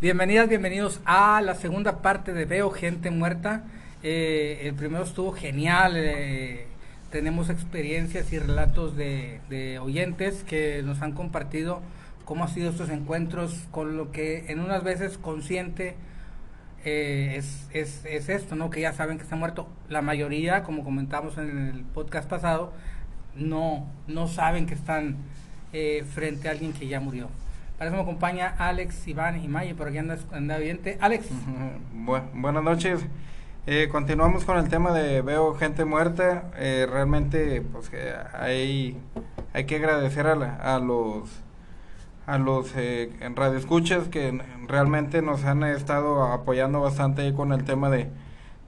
Bienvenidas, bienvenidos a la segunda parte de Veo Gente Muerta. Eh, el primero estuvo genial. eh, tenemos experiencias y relatos de, oyentes que nos han compartido cómo han sido estos encuentros con lo que en unas veces consciente eh, es, es, es esto, ¿no? Que ya saben que está muerto. La mayoría, como comentamos en el podcast pasado, no, no saben que están eh, frente a alguien que ya murió. Para eso me acompaña Alex, Iván y Maye, por aquí anda, anda. Alex, Bu- buenas noches. Eh, continuamos con el tema de veo gente muerta. Eh, realmente, pues que hay, hay que agradecer a, la- los a los eh, radioescuchas que realmente nos han estado apoyando bastante con el tema de,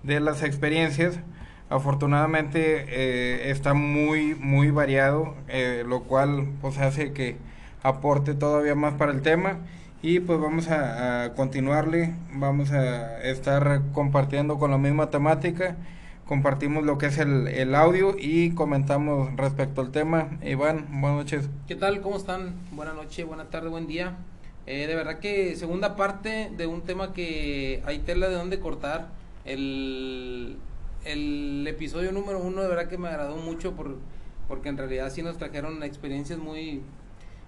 de las experiencias. Afortunadamente eh, está muy muy variado, eh, lo cual pues hace que aporte todavía más para el tema y pues vamos a, a continuarle, vamos a estar compartiendo con la misma temática, compartimos lo que es el, el audio y comentamos respecto al tema. Iván, buenas noches. ¿Qué tal? ¿Cómo están? Buenas noches, buena tarde, buen día. Eh, de verdad que segunda parte de un tema que hay tela de dónde cortar. El, el episodio número uno de verdad que me agradó mucho por, porque en realidad sí nos trajeron experiencias muy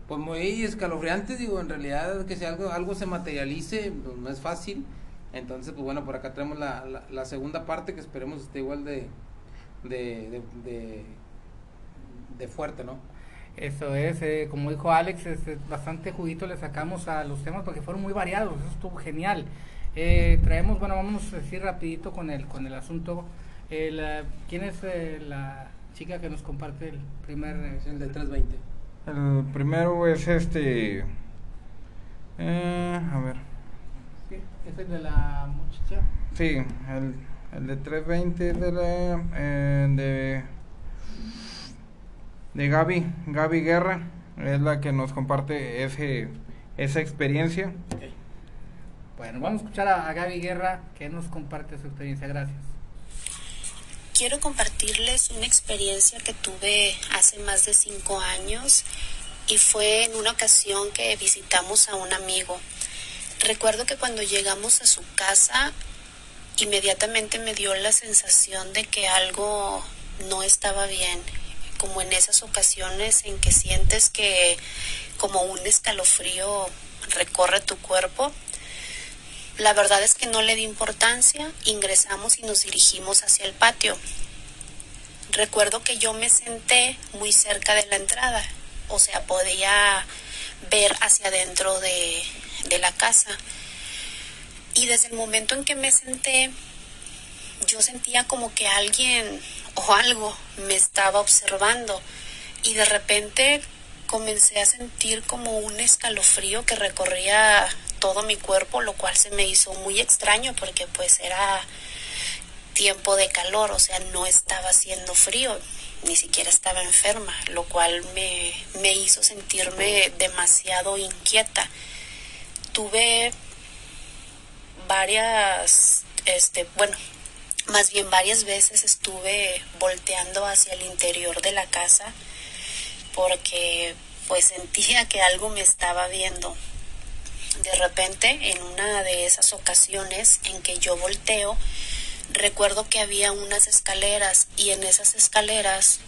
pues muy escalofriantes. Digo, en realidad que si algo, algo se materialice pues, no es fácil. Entonces, pues bueno, por acá tenemos la, la, la segunda parte que esperemos esté igual de, de, de, de, de fuerte, ¿no? eso es, eh, como dijo Alex, es, es bastante juguito le sacamos a los temas porque fueron muy variados, eso estuvo genial. Eh, traemos, bueno, vamos a decir rapidito con el, con el asunto. Eh, la- ¿Quién es eh, la chica que nos comparte el primer... eh, el de 320. El primero es este... eh, a ver, Sí, es el de la muchacha. sí, el, el de 320 de la... eh, de... De Gaby, Gaby Guerra, es la que nos comparte ese, esa experiencia. Bueno, vamos a escuchar a, a Gaby Guerra que nos comparte su experiencia. Gracias. Quiero compartirles una experiencia que tuve hace más de cinco años y fue en una ocasión que visitamos a un amigo. Recuerdo que cuando llegamos a su casa, inmediatamente me dio la sensación de que algo no estaba bien, como en esas ocasiones en que sientes que como un escalofrío recorre tu cuerpo. La verdad es que no le di importancia, ingresamos y nos dirigimos hacia el patio. Recuerdo que yo me senté muy cerca de la entrada, o sea, podía ver hacia adentro de, de la casa. Y desde el momento en que me senté, yo sentía como que alguien o algo me estaba observando y de repente comencé a sentir como un escalofrío que recorría todo mi cuerpo, lo cual se me hizo muy extraño porque pues era tiempo de calor, o sea, no estaba haciendo frío, ni siquiera estaba enferma, lo cual me, me hizo sentirme demasiado inquieta. Tuve varias, este, bueno, más bien varias veces estuve volteando hacia el interior de la casa porque pues sentía que algo me estaba viendo. De repente, en una de esas ocasiones en que yo volteo, recuerdo que había unas escaleras y en esas escaleras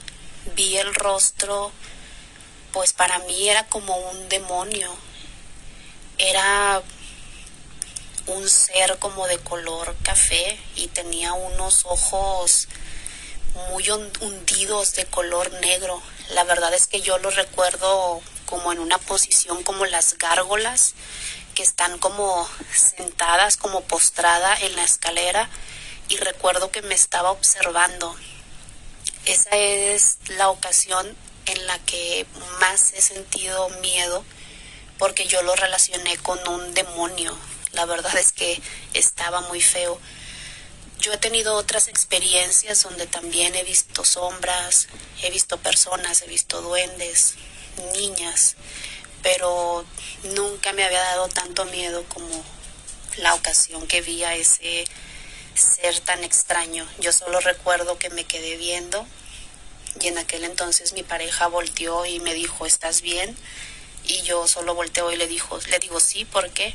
vi el rostro, pues para mí era como un demonio. Era un ser como de color café y tenía unos ojos muy hun- hundidos de color negro. La verdad es que yo lo recuerdo como en una posición como las gárgolas que están como sentadas, como postrada en la escalera y recuerdo que me estaba observando. Esa es la ocasión en la que más he sentido miedo porque yo lo relacioné con un demonio. La verdad es que estaba muy feo. Yo he tenido otras experiencias donde también he visto sombras, he visto personas, he visto duendes, niñas, pero nunca me había dado tanto miedo como la ocasión que vi a ese ser tan extraño. Yo solo recuerdo que me quedé viendo y en aquel entonces mi pareja volteó y me dijo, ¿estás bien? Y yo solo volteo y le dijo, le digo, sí, ¿por qué?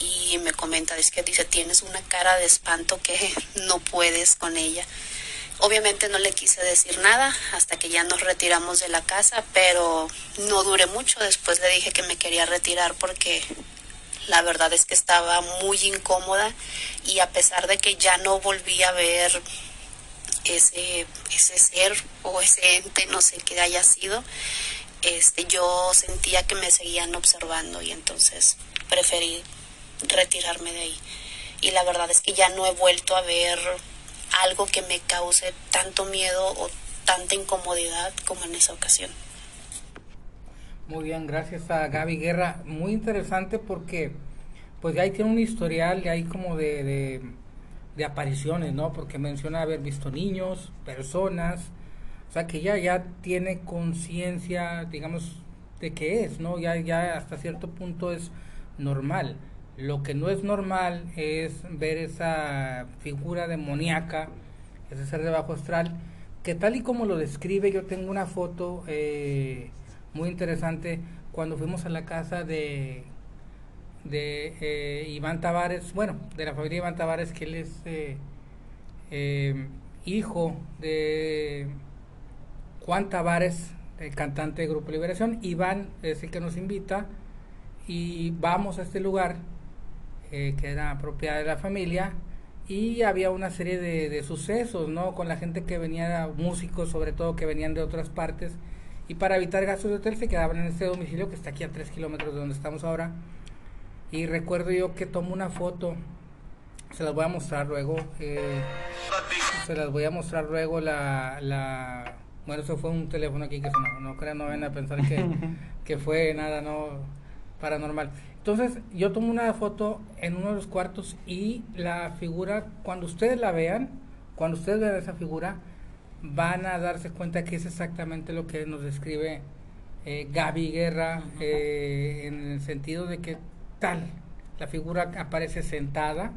y me comenta, es que dice, tienes una cara de espanto que no puedes con ella. Obviamente no le quise decir nada hasta que ya nos retiramos de la casa, pero no duré mucho. Después le dije que me quería retirar porque la verdad es que estaba muy incómoda y a pesar de que ya no volví a ver ese, ese ser o ese ente, no sé qué haya sido, este, yo sentía que me seguían observando y entonces preferí retirarme de ahí. Y la verdad es que ya no he vuelto a ver algo que me cause tanto miedo o tanta incomodidad como en esa ocasión. Muy bien, gracias a Gaby Guerra. Muy interesante porque pues ya ahí tiene un historial de ahí como de, de, apariciones, ¿no? Porque menciona haber visto niños, personas, o sea que ya, ya tiene conciencia, digamos, de qué es, ¿no? Ya, ya hasta cierto punto es normal. Lo que no es normal es ver esa figura demoníaca, ese ser de bajo astral, que tal y como lo describe, yo tengo una foto eh, muy interesante cuando fuimos a la casa de, de eh, Iván Tavares, bueno, de la familia Iván Tavares, que él es eh, hijo de Juan Tavares, el cantante de Grupo Liberación. Iván es el que nos invita y vamos a este lugar eh, que era propiedad de la familia y había una serie de, sucesos, ¿no? Con la gente que venía, músicos sobre todo, que venían de otras partes y para evitar gastos de hotel se quedaban en este domicilio que está aquí a tres kilómetros de donde estamos ahora y recuerdo yo que tomo una foto se las voy a mostrar luego eh, se las voy a mostrar luego la, la bueno eso fue un teléfono aquí que sonó no crean no ven a pensar que, que fue nada no paranormal entonces yo tomo una foto en uno de los cuartos y la figura, cuando ustedes la vean, cuando ustedes vean esa figura, van a darse cuenta que es exactamente lo que nos describe eh, Gaby Guerra, eh, en el sentido de que tal, la figura aparece sentada,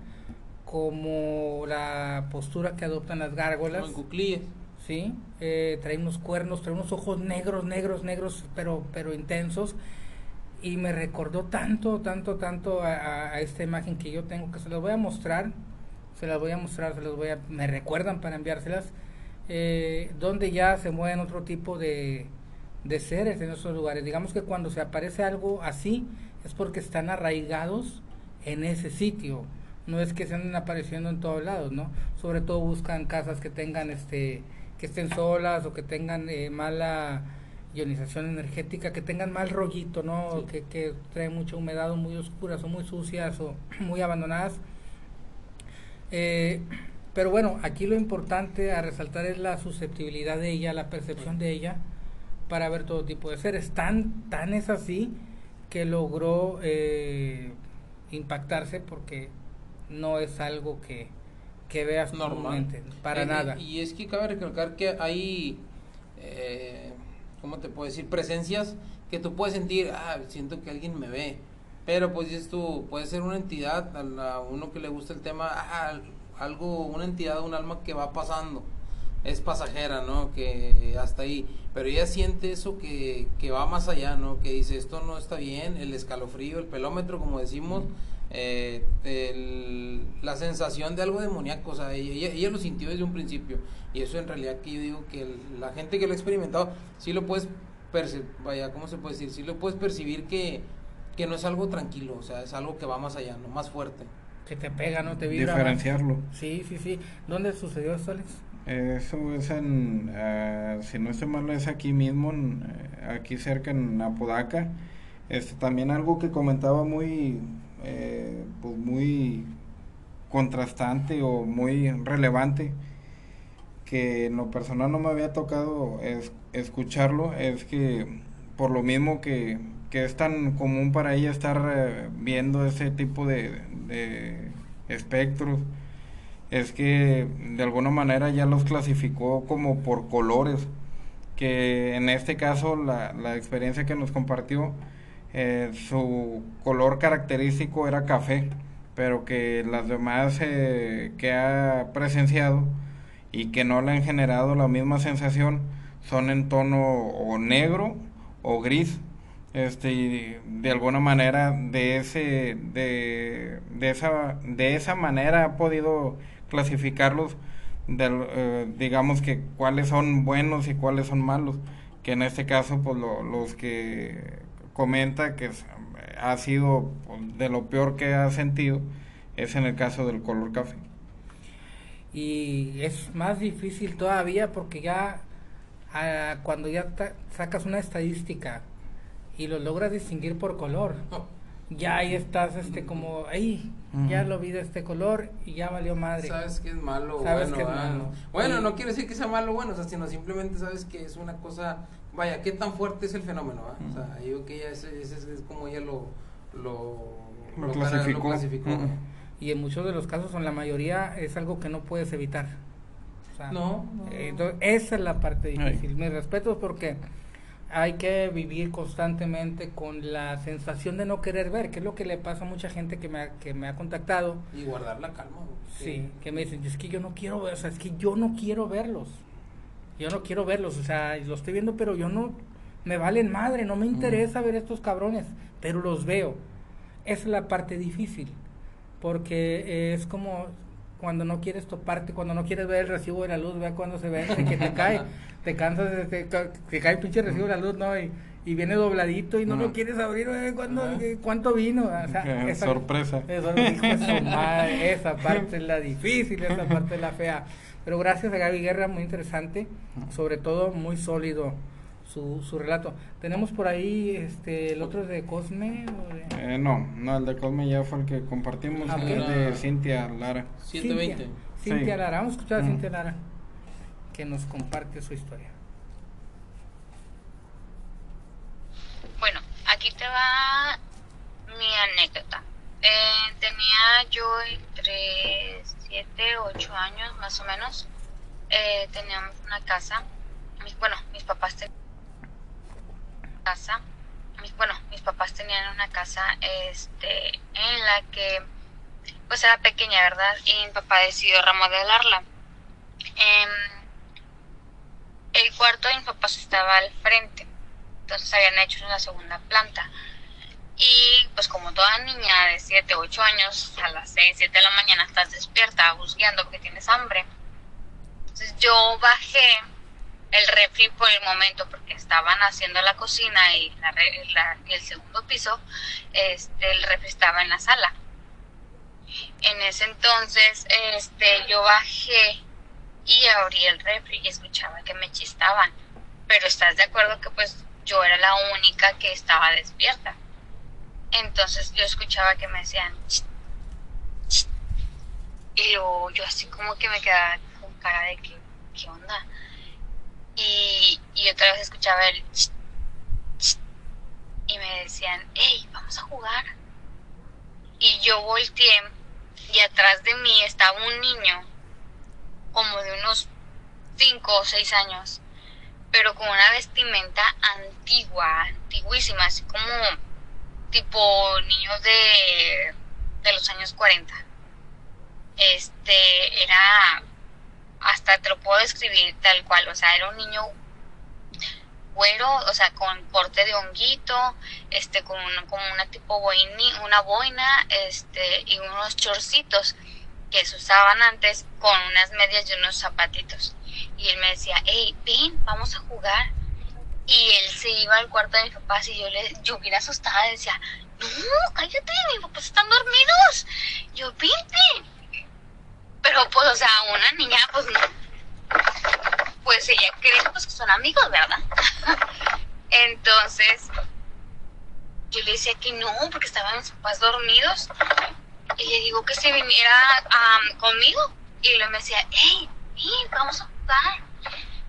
como la postura que adoptan las gárgolas. Como en Sí, eh, trae unos cuernos, trae unos ojos negros, negros, negros, pero, pero intensos y me recordó tanto, tanto, tanto a, esta imagen que yo tengo, que se las voy a mostrar, se las voy a mostrar, se las voy a, me recuerdan para enviárselas, eh, donde ya se mueven otro tipo de, de seres en esos lugares. Digamos que cuando se aparece algo así, es porque están arraigados en ese sitio, no es que se anden apareciendo en todos lados, ¿no? Sobre todo buscan casas que tengan, este, que estén solas o que tengan eh, mala ionización energética, que tengan mal rollito, ¿no? Que, que traen mucha humedad o muy oscuras o muy sucias o muy abandonadas. Eh, pero bueno, aquí lo importante a resaltar es la susceptibilidad de ella, la percepción de ella para ver todo tipo de seres. Tan, tan es así que logró eh, impactarse porque no es algo que, que veas normalmente, para nada. Y es que cabe recalcar que hay eh, ¿cómo te puedo decir? Presencias que tú puedes sentir, ah, siento que alguien me ve. Pero pues dices tú, puede ser una entidad, a, uno que le gusta el tema, ah, algo, una entidad, un alma que va pasando. Es pasajera, ¿no? Que hasta ahí. Pero ella siente eso que, que va más allá, ¿no? Que dice, esto no está bien, el escalofrío, el pelómetro, como decimos. Eh, la sensación de algo demoníaco, o sea, ella, ella, lo sintió desde un principio. Y eso en realidad que yo digo que la gente que lo ha experimentado, sí lo puedes percibir, vaya, ¿cómo se puede decir? Sí lo puedes percibir que, que no es algo tranquilo, o sea, es algo que va más allá, ¿no? Más fuerte. Que te pega, ¿no? Te vibra. Diferenciarlo. Sí, sí, sí. ¿Dónde sucedió esto, Alex? Eso es en, uh, si no estoy mal, es aquí mismo, en, eh, aquí cerca en Apodaca. Este, también algo que comentaba muy, eh, pues muy contrastante o muy relevante que en lo personal no me había tocado es, escucharlo es que por lo mismo que, que, es tan común para ella estar eh, viendo ese tipo de, de, espectros es que de alguna manera ya los clasificó como por colores que en este caso la, la experiencia que nos compartió eh, su color característico era café, pero que las demás eh, que ha presenciado y que no le han generado la misma sensación son en tono o negro o gris. este de alguna manera de ese de, de esa de esa manera ha podido clasificarlos eh, digamos que cuáles son buenos y cuáles son malos que en este caso pues los que comenta que ha sido pues, de lo peor que ha sentido es en el caso del color café y es más difícil todavía porque ya ah, cuando ya sacas una estadística y lo logras distinguir por color. Ya ahí estás, este, como, ahí, ya lo vi de este color y ya valió madre. Sabes que es malo, ¿Sabes bueno. Que es malo? Bueno, no quiero decir que sea malo o bueno, o sea, sino simplemente sabes que es una cosa, vaya, qué tan fuerte es el fenómeno, O sea, yo que ya es, es, como ella lo, lo, lo, clasificó. Y en muchos de los casos, en la mayoría, es algo que no puedes evitar. O sea, no, eh, esa es la parte difícil. Mi respeto es porque hay que vivir constantemente con la sensación de no querer ver, que es lo que le pasa a mucha gente que me ha, que me ha contactado. Y guardar la calma. Sí, que me dicen, es que yo no quiero ver, o sea, es que yo no quiero verlos. Yo no quiero verlos, o sea, los estoy viendo, pero yo no, me valen madre, no me interesa ver estos cabrones, pero los veo. Esa es la parte difícil, porque es como cuando no quieres toparte, cuando no quieres ver el recibo de la luz, vea cuando se ve, que te cae, te cansas, te, te, cae el pinche recibo de la luz, ¿no? Y, y viene dobladito y no lo quieres abrir, ¿cuándo, ¿cuánto vino? O sea, esa, sorpresa. esa parte es la difícil, esa parte es la fea. Pero gracias a Gaby Guerra, muy interesante, sobre todo muy sólido su, su relato. Tenemos por ahí este el otro de Cosme. Eh, no, no, el de Cosme ya fue el que compartimos, ah, el de Cintia Lara. 120. Cintia, Lara, vamos a escuchar a Cintia Lara, que nos comparte su historia. Bueno, aquí te va mi anécdota. Eh, tenía yo entre 7, 8 años más o menos. Eh, teníamos una casa. bueno, mis papás tenían casa, mis papás tenían una casa este, en la que pues era pequeña, ¿verdad? Y mi papá decidió remodelarla. Em, el cuarto de mis papás estaba al frente, entonces habían hecho una segunda planta. Y pues como toda niña de 7, 8 años, a las 6, 7 de la mañana estás despierta, buscando porque tienes hambre. Entonces yo bajé el refri por el momento porque estaban haciendo la cocina y, la, el segundo piso, este, el refri estaba en la sala. En ese entonces, este, yo bajé y abrí el refri y escuchaba que me chistaban. Pero estás de acuerdo que pues yo era la única que estaba despierta. Entonces yo escuchaba que me decían y luego yo así como que me quedaba con cara de que, ¿qué onda? y, otra vez escuchaba el y me decían, hey, vamos a jugar. Y yo volteé y atrás de mí estaba un niño como de unos 5 o 6 años, pero con una vestimenta antigua, antiguísima, así como tipo niños de, de los años 40. Este era hasta te lo puedo describir tal cual, o sea, era un niño güero, o sea, con corte de honguito, este, con una, como una tipo boina, una boina, este, y unos chorcitos que se usaban antes con unas medias y unos zapatitos. Y él me decía, hey, ven, vamos a jugar. Y él se iba al cuarto de mis papás y yo le, yo bien asustada decía, no, cállate, mis papás están dormidos. Yo, vente pero pues, o sea, una niña, pues no. Pues ella cree pues, que son amigos, ¿verdad? Entonces, yo le decía que no, porque estaban mis papás dormidos. Y le digo que se viniera conmigo. Y luego me decía, hey, ven, vamos a jugar.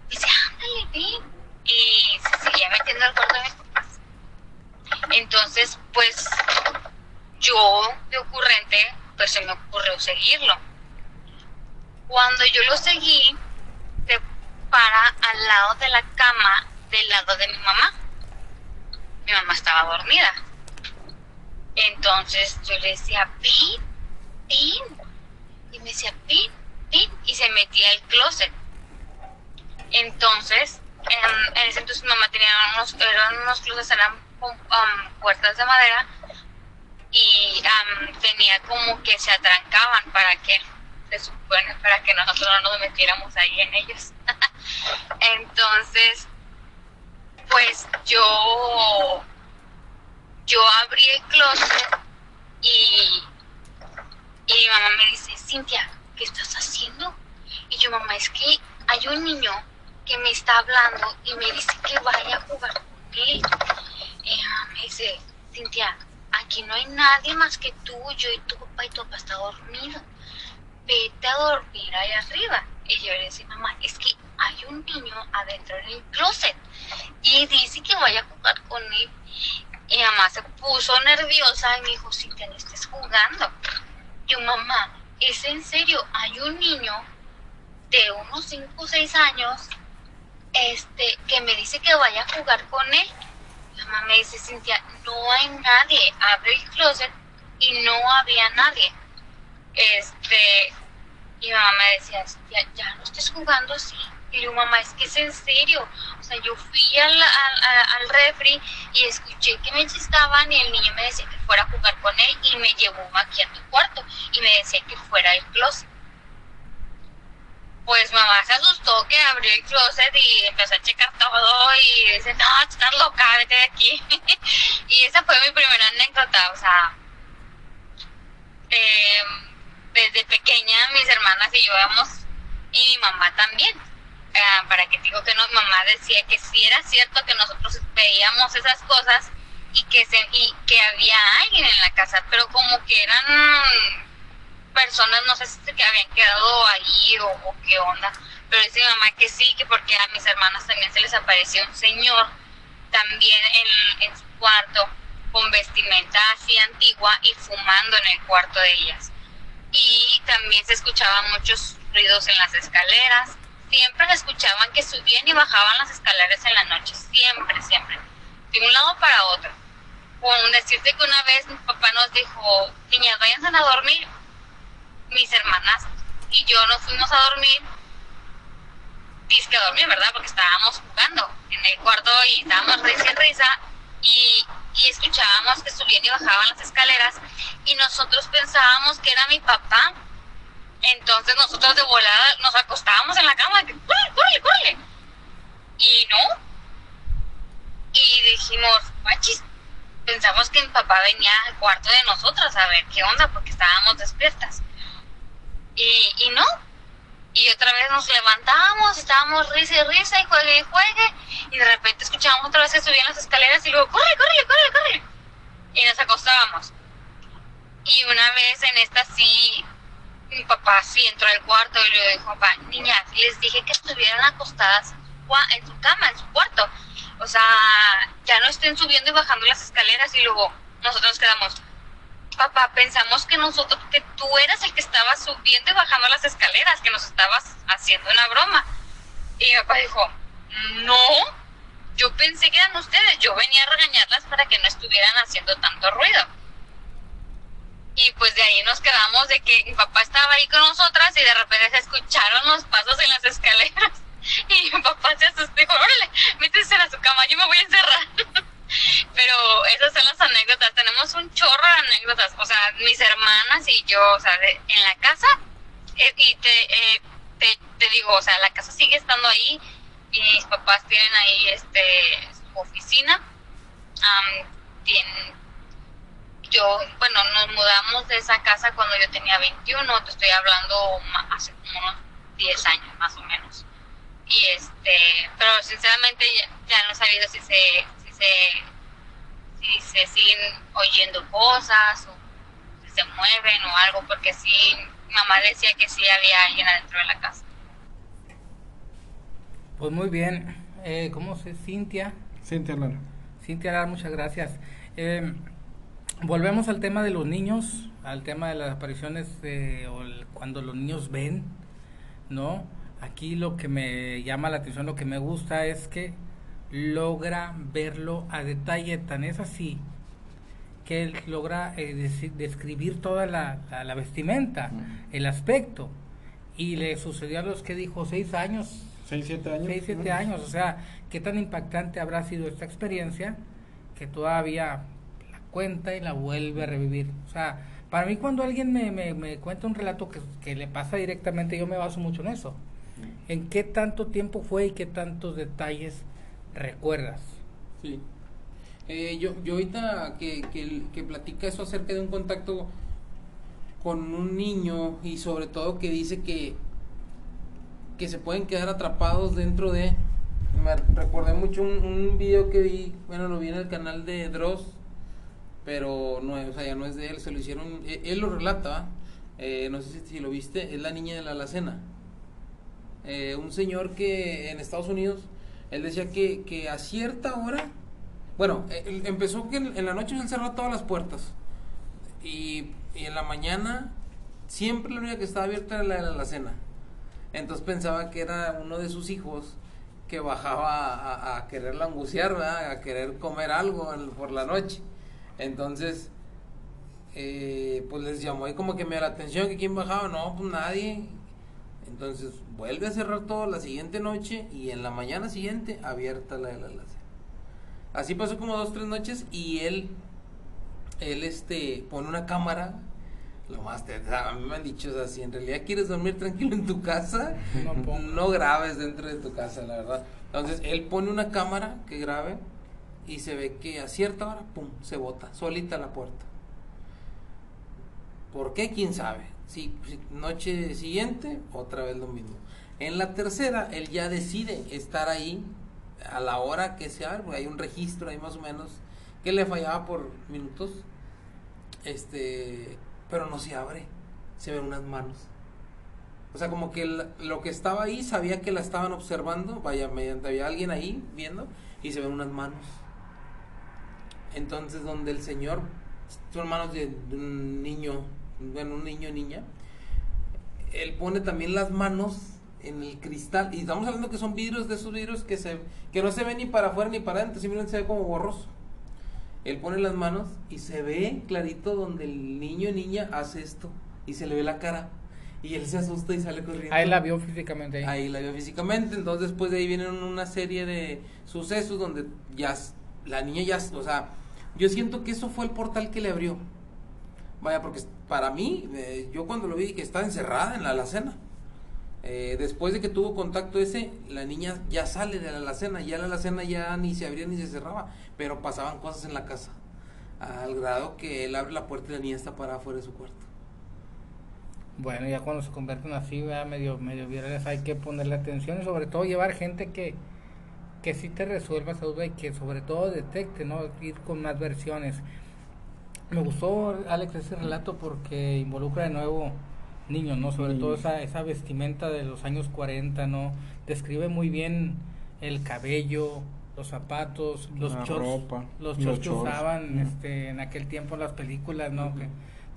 Y dice, ándale, ven. Y se seguía metiendo al cuarto de. Entonces, pues, yo, de ocurrente, pues se me ocurrió seguirlo cuando yo lo seguí, se para al lado de la cama del lado de mi mamá. Mi mamá estaba dormida. Entonces yo le decía, ven, ven. Y me decía, ven, ven. Y se metía al closet. Entonces, en, ese entonces mi mamá tenía unos, eran unos closets, eran con um, puertas de madera y um, tenía como que se atrancaban para que se supone para que nosotros no nos metiéramos ahí en ellos. Entonces, pues yo yo abrí el closet y, y mi mamá me dice, Cintia, ¿qué estás haciendo? Y yo, mamá, es que hay un niño que me está hablando y me dice que vaya a jugar con él. Mamá me dice, Cintia, aquí no hay nadie más que tú, yo y tu papá y tu papá está dormido. Vete a dormir ahí arriba. Y yo le decía, mamá, es que hay un niño adentro en el closet y dice que vaya a jugar con él. Y mamá se puso nerviosa y me dijo, Cintia, no estés jugando. Yo, mamá, es en serio, hay un niño de unos 5 o 6 años este, que me dice que vaya a jugar con él. La mamá me dice, Cintia, no hay nadie. Abre el closet y no había nadie. Este, y mamá me decía, Cintia, ya no estés jugando así. Y yo, mamá, es que es en serio. O sea, yo fui al, al, al refri y escuché que me chistaban y el niño me decía que fuera a jugar con él y me llevó aquí a mi cuarto y me decía que fuera al closet pues mamá se asustó que abrió el closet y empezó a checar todo y dice, no, estás loca, vete de aquí. y esa fue mi primera anécdota, o sea, eh, desde pequeña mis hermanas y yo éramos, y mi mamá también. Eh, para que digo que no, mamá decía que sí era cierto que nosotros veíamos esas cosas y que se, y que había alguien en la casa, pero como que eran personas, no sé si que habían quedado ahí o, qué onda, pero dice mi mamá que sí, que porque a mis hermanas también se les apareció un señor también en, su cuarto con vestimenta así antigua y fumando en el cuarto de ellas. Y también se escuchaban muchos ruidos en las escaleras. Siempre se escuchaban que subían y bajaban las escaleras en la noche. Siempre, siempre. De un lado para otro. Con decirte que una vez mi papá nos dijo, niñas, váyanse a dormir mis hermanas y yo nos fuimos a dormir, disque a dormir, ¿verdad? Porque estábamos jugando en el cuarto y estábamos risa y risa y, escuchábamos que subían y bajaban las escaleras y nosotros pensábamos que era mi papá. Entonces nosotros de volada nos acostábamos en la cama, que, ¡córrele, córrele! Y no. Y dijimos, machis, pensamos que mi papá venía al cuarto de nosotros a ver qué onda, porque estábamos despiertas. Y, y no. Y otra vez nos levantamos, estábamos risa y risa y juegue y juegue. Y de repente escuchábamos otra vez que subían las escaleras y luego, corre, corre, corre, corre. Y nos acostábamos. Y una vez en esta sí, mi papá sí entró al cuarto y le dijo, papá, niñas, les dije que estuvieran acostadas en su cama, en su cuarto. O sea, ya no estén subiendo y bajando las escaleras y luego nosotros nos quedamos, papá, pensamos que nosotros, que tú eras el que estaba subiendo y bajando las escaleras, que nos estabas haciendo una broma. Y mi papá dijo, no, yo pensé que eran ustedes, yo venía a regañarlas para que no estuvieran haciendo tanto ruido. Y pues de ahí nos quedamos de que mi papá estaba ahí con nosotras y de repente se escucharon los pasos en las escaleras. Y mi papá se asustó y dijo, órale, métese a su cama, yo me voy a encerrar. Pero esas son las anécdotas. Tenemos un chorro de anécdotas. O sea, mis hermanas y yo, o sea, en la casa. Eh, y eh, te, te, digo, o sea, la casa sigue estando ahí. Y mis papás tienen ahí este su oficina. tienen, yo, bueno, nos mudamos de esa casa cuando yo tenía 21. Te estoy hablando hace como unos 10 años, más o menos. Y este, pero sinceramente ya, no he sabido si se se, si se siguen oyendo cosas o si se mueven o algo, porque sí, mamá decía que sí había alguien adentro de la casa. Pues muy bien, eh, ¿cómo se? Cintia. Cintia Lara. Cintia Lara, muchas gracias. Eh, volvemos al tema de los niños, al tema de las apariciones de, o cuando los niños ven, ¿no? Aquí lo que me llama la atención, lo que me gusta es que logra verlo a detalle, tan es así que él logra eh, describir toda la, la, vestimenta, el aspecto. Y le sucedió a los que dijo seis años. Seis, siete años. Seis, siete años. O sea, qué tan impactante habrá sido esta experiencia que todavía la cuenta y la vuelve a revivir. O sea, para mí cuando alguien me, me, me cuenta un relato que, que, le pasa directamente, yo me baso mucho en eso. En qué tanto tiempo fue y qué tantos detalles recuerdas. Sí. Eh, yo, yo ahorita que, que, platica eso acerca de un contacto con un niño y sobre todo que dice que que se pueden quedar atrapados dentro de me recordé mucho un, video que vi bueno lo vi en el canal de Dross pero no o sea ya no es de él se lo hicieron él, él lo relata eh, no sé si, si, lo viste es la niña de la alacena eh, un señor que en Estados Unidos él decía que, que a cierta hora bueno empezó que en, la noche él cerró todas las puertas y, y en la mañana siempre la única que estaba abierta era la de la entonces pensaba que era uno de sus hijos que bajaba a, a querer langucear, ¿verdad? a querer comer algo por la noche. Entonces, eh, pues les llamó ahí como que me da la atención que quién bajaba, no, pues nadie. Entonces vuelve a cerrar todo la siguiente noche y en la mañana siguiente abierta la de la alacena. Así pasó como dos, tres noches y él, él este, pone una cámara lo más te, a mí me han dicho, o sea, si en realidad quieres dormir tranquilo en tu casa, no, no, grabes dentro de tu casa, la verdad. Entonces, él pone una cámara que grabe y se ve que a cierta hora, pum, se bota, solita la puerta. ¿Por qué? ¿Quién sabe? Si noche siguiente, otra vez lo mismo. En la tercera, él ya decide estar ahí a la hora que sea, porque hay un registro ahí más o menos, que le fallaba por minutos. Este, pero no se abre, se ven unas manos. O sea, como que lo que estaba ahí sabía que la estaban observando, vaya, mediante había alguien ahí viendo, y se ven unas manos. Entonces, donde el Señor, son manos de un niño, bueno, un niño niña, él pone también las manos en el cristal, y estamos hablando que son vidrios de esos vidrios que, se, que no se ven ni para afuera ni para adentro, simplemente se ve como borroso. Él pone las manos y se ve clarito donde el niño o niña hace esto y se le ve la cara. Y él se asusta y sale corriendo. Ahí la vio físicamente. Ahí, ahí la vio físicamente. Entonces después de ahí vienen una serie de sucesos donde ya la niña ya, o sea, yo siento que eso fue el portal que le abrió. Vaya, porque para mí, eh, yo cuando lo vi que estaba encerrada en la alacena. Eh, después de que tuvo contacto ese, la niña ya sale de la alacena, ya la alacena ya ni se abría ni se cerraba, pero pasaban cosas en la casa, al grado que él abre la puerta y la niña está parada fuera de su cuarto. Bueno, ya cuando se convierten así, medio, medio virales, hay que ponerle atención y sobre todo llevar gente que, que sí te resuelva esa duda y que sobre todo detecte, ¿no? Ir con más versiones. Me gustó, Alex, ese relato porque involucra de nuevo niños, ¿no? Sobre todo esa, esa vestimenta de los años 40, ¿no? Describe muy bien el cabello, los zapatos, los shorts, los shorts que usaban este, en aquel tiempo las películas, ¿no? Uh -huh. Que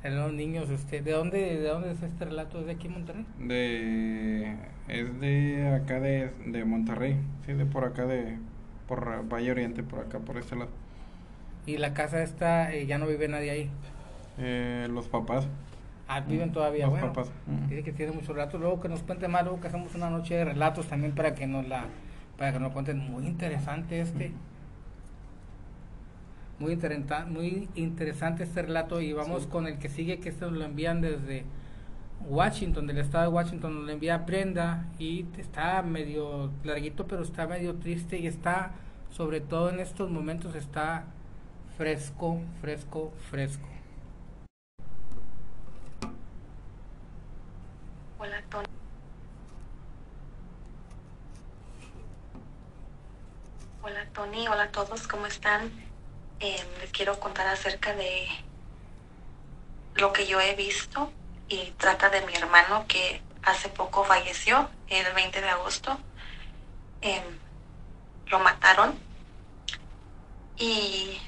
eran los niños, este, ¿de dónde, de dónde es este relato? ¿Es de aquí en Monterrey? De, es de acá de, de Monterrey, sí, de por acá de, por Valle Oriente, por acá, por este lado. ¿Y la casa esta, eh, ya no vive nadie ahí? Eh, los papás. Ah, viven todavía, los bueno. papás. Dice que tiene muchos relatos. Luego que nos cuente más, luego que hacemos una noche de relatos también para que nos la, para que nos cuenten. Muy interesante este. Muy, interesa muy interesante este relato y vamos sí. con el que sigue, que este nos lo envían desde Washington, del estado de Washington, nos lo envía Brenda y está medio larguito, pero está medio triste y está, sobre todo en estos momentos, está fresco, fresco, fresco. Hola, Tony. Hola, Tony. Hola a todos, ¿cómo están? Eh, les quiero contar acerca de lo que yo he visto y trata de mi hermano que hace poco falleció, el 20 de agosto. Eh, lo mataron. Y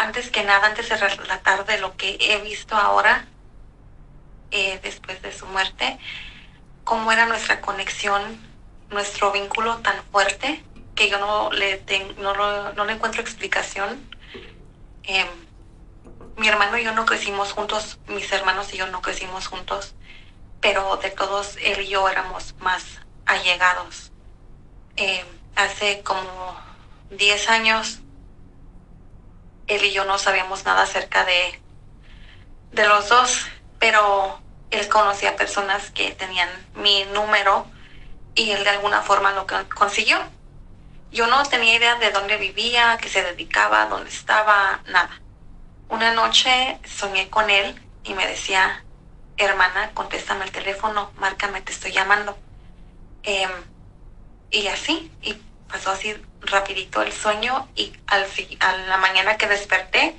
antes que nada, antes de relatar de lo que he visto ahora, eh, después de su muerte, cómo era nuestra conexión, nuestro vínculo tan fuerte que yo no le, ten, no, no le encuentro explicación. Eh, mi hermano y yo no crecimos juntos, mis hermanos y yo no crecimos juntos, pero de todos él y yo éramos más allegados. Eh, hace como 10 años él y yo no sabíamos nada acerca de, de los dos, pero él conocía personas que tenían mi número y él de alguna forma lo consiguió. Yo no tenía idea de dónde vivía, qué se dedicaba, dónde estaba, nada. Una noche soñé con él y me decía, hermana, contéstame el teléfono, márcame, te estoy llamando. Em, y así, y pasó así rapidito el sueño y al, a la mañana que desperté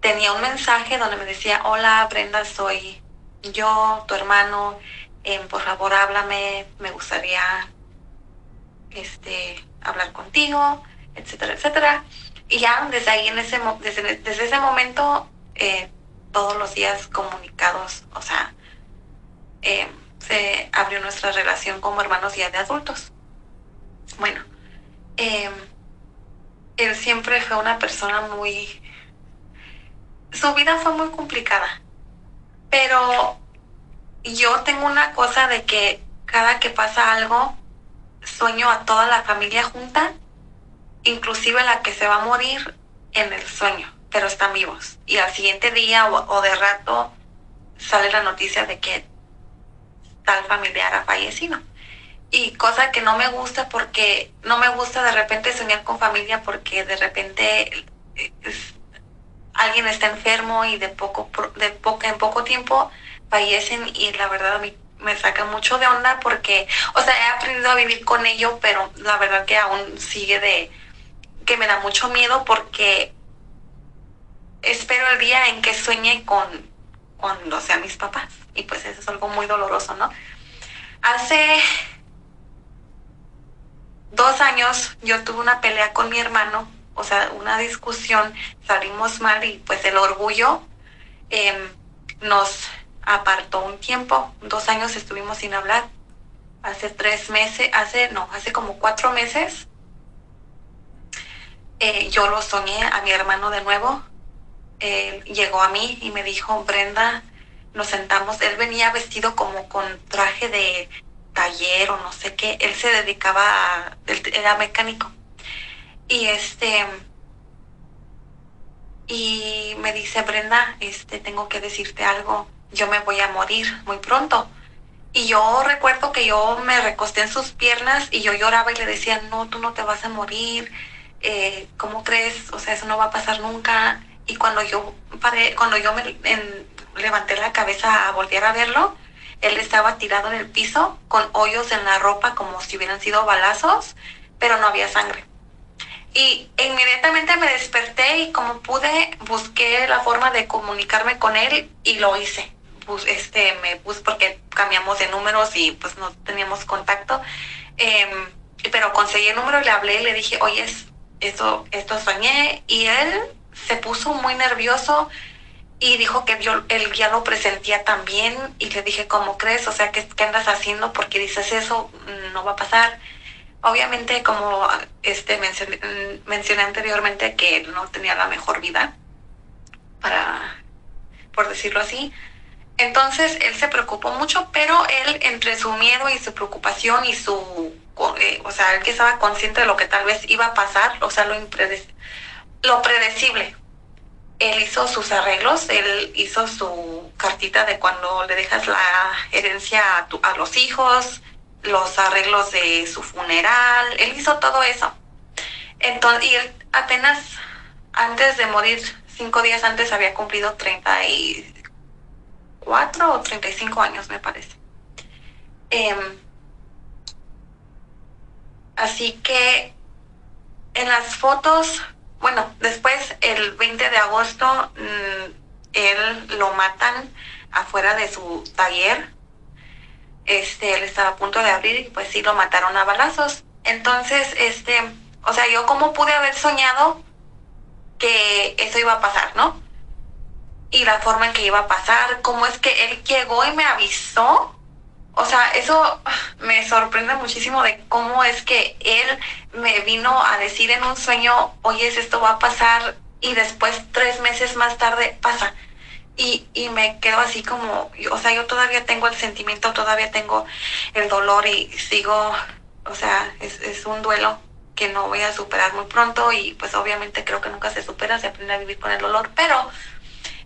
tenía un mensaje donde me decía, hola Brenda, soy yo, tu hermano, em, por favor háblame, me gustaría este, hablar contigo, etcétera, etcétera. Y ya desde ahí, en ese, desde, desde ese momento, eh, todos los días comunicados, o sea, em, se abrió nuestra relación como hermanos ya de adultos. Bueno, em, él siempre fue una persona muy... Su vida fue muy complicada, pero yo tengo una cosa de que cada que pasa algo, sueño a toda la familia junta, inclusive la que se va a morir en el sueño, pero están vivos. Y al siguiente día o, de rato sale la noticia de que tal familiar ha fallecido. Y cosa que no me gusta porque no me gusta de repente soñar con familia porque de repente eh, alguien está enfermo y de poco de poco en poco tiempo fallecen y la verdad a mí me saca mucho de onda porque, o sea, he aprendido a vivir con ello, pero la verdad que aún sigue de que me da mucho miedo porque espero el día en que sueñe con cuando sea mis papás. Y pues eso es algo muy doloroso, ¿no? Hace dos años yo tuve una pelea con mi hermano, o sea, una discusión, salimos mal y pues el orgullo em, nos apartó un tiempo, dos años estuvimos sin hablar. Hace tres meses, hace, no, hace como cuatro meses, eh, yo lo soñé a mi hermano de nuevo. llegó a mí y me dijo, Brenda, nos sentamos, él venía vestido como con traje de taller o no sé qué, él se dedicaba a, era mecánico. Y este, y me dice, Brenda, este, tengo que decirte algo yo me voy a morir muy pronto. Y yo recuerdo que yo me recosté en sus piernas y yo lloraba y le decía, no, tú no te vas a morir, eh, ¿cómo crees? O sea, eso no va a pasar nunca. Y cuando yo paré, cuando yo me levanté la cabeza a volver a verlo, él estaba tirado en el piso con hoyos en la ropa como si hubieran sido balazos, pero no había sangre. Y inmediatamente me desperté y como pude busqué la forma de comunicarme con él y lo hice este, me puse porque cambiamos de números y pues no teníamos contacto. Em, pero conseguí el número le hablé le dije, oye, esto, esto soñé. Y él se puso muy nervioso y dijo que yo, él ya lo presentía también. Y le dije, ¿cómo crees? O sea, ¿qué, ¿qué andas haciendo? Porque dices eso, no va a pasar. Obviamente, como este mencioné, mencioné anteriormente, que no tenía la mejor vida, para, por decirlo así. Entonces él se preocupó mucho, pero él entre su miedo y su preocupación y su, eh, o sea, él que estaba consciente de lo que tal vez iba a pasar, o sea, lo, lo predecible. Él hizo sus arreglos, él hizo su cartita de cuando le dejas la herencia a, los hijos, los arreglos de su funeral, él hizo todo eso. Entonces, y él apenas antes de morir, cinco días antes, había cumplido 30 y 34 o 35 años, me parece. Em, así que en las fotos, bueno, después el 20 de agosto, mm, él lo matan afuera de su taller. Este, él estaba a punto de abrir y pues sí lo mataron a balazos. Entonces, este, o sea, yo como pude haber soñado que eso iba a pasar, ¿no? y la forma en que iba a pasar, cómo es que él llegó y me avisó. O sea, eso me sorprende muchísimo de cómo es que él me vino a decir en un sueño, oye, esto va a pasar y después tres meses más tarde pasa. Y, y me quedo así como, o sea, yo todavía tengo el sentimiento, todavía tengo el dolor y sigo, o sea, es, es un duelo que no voy a superar muy pronto y pues obviamente creo que nunca se supera, se aprende a vivir con el olor, pero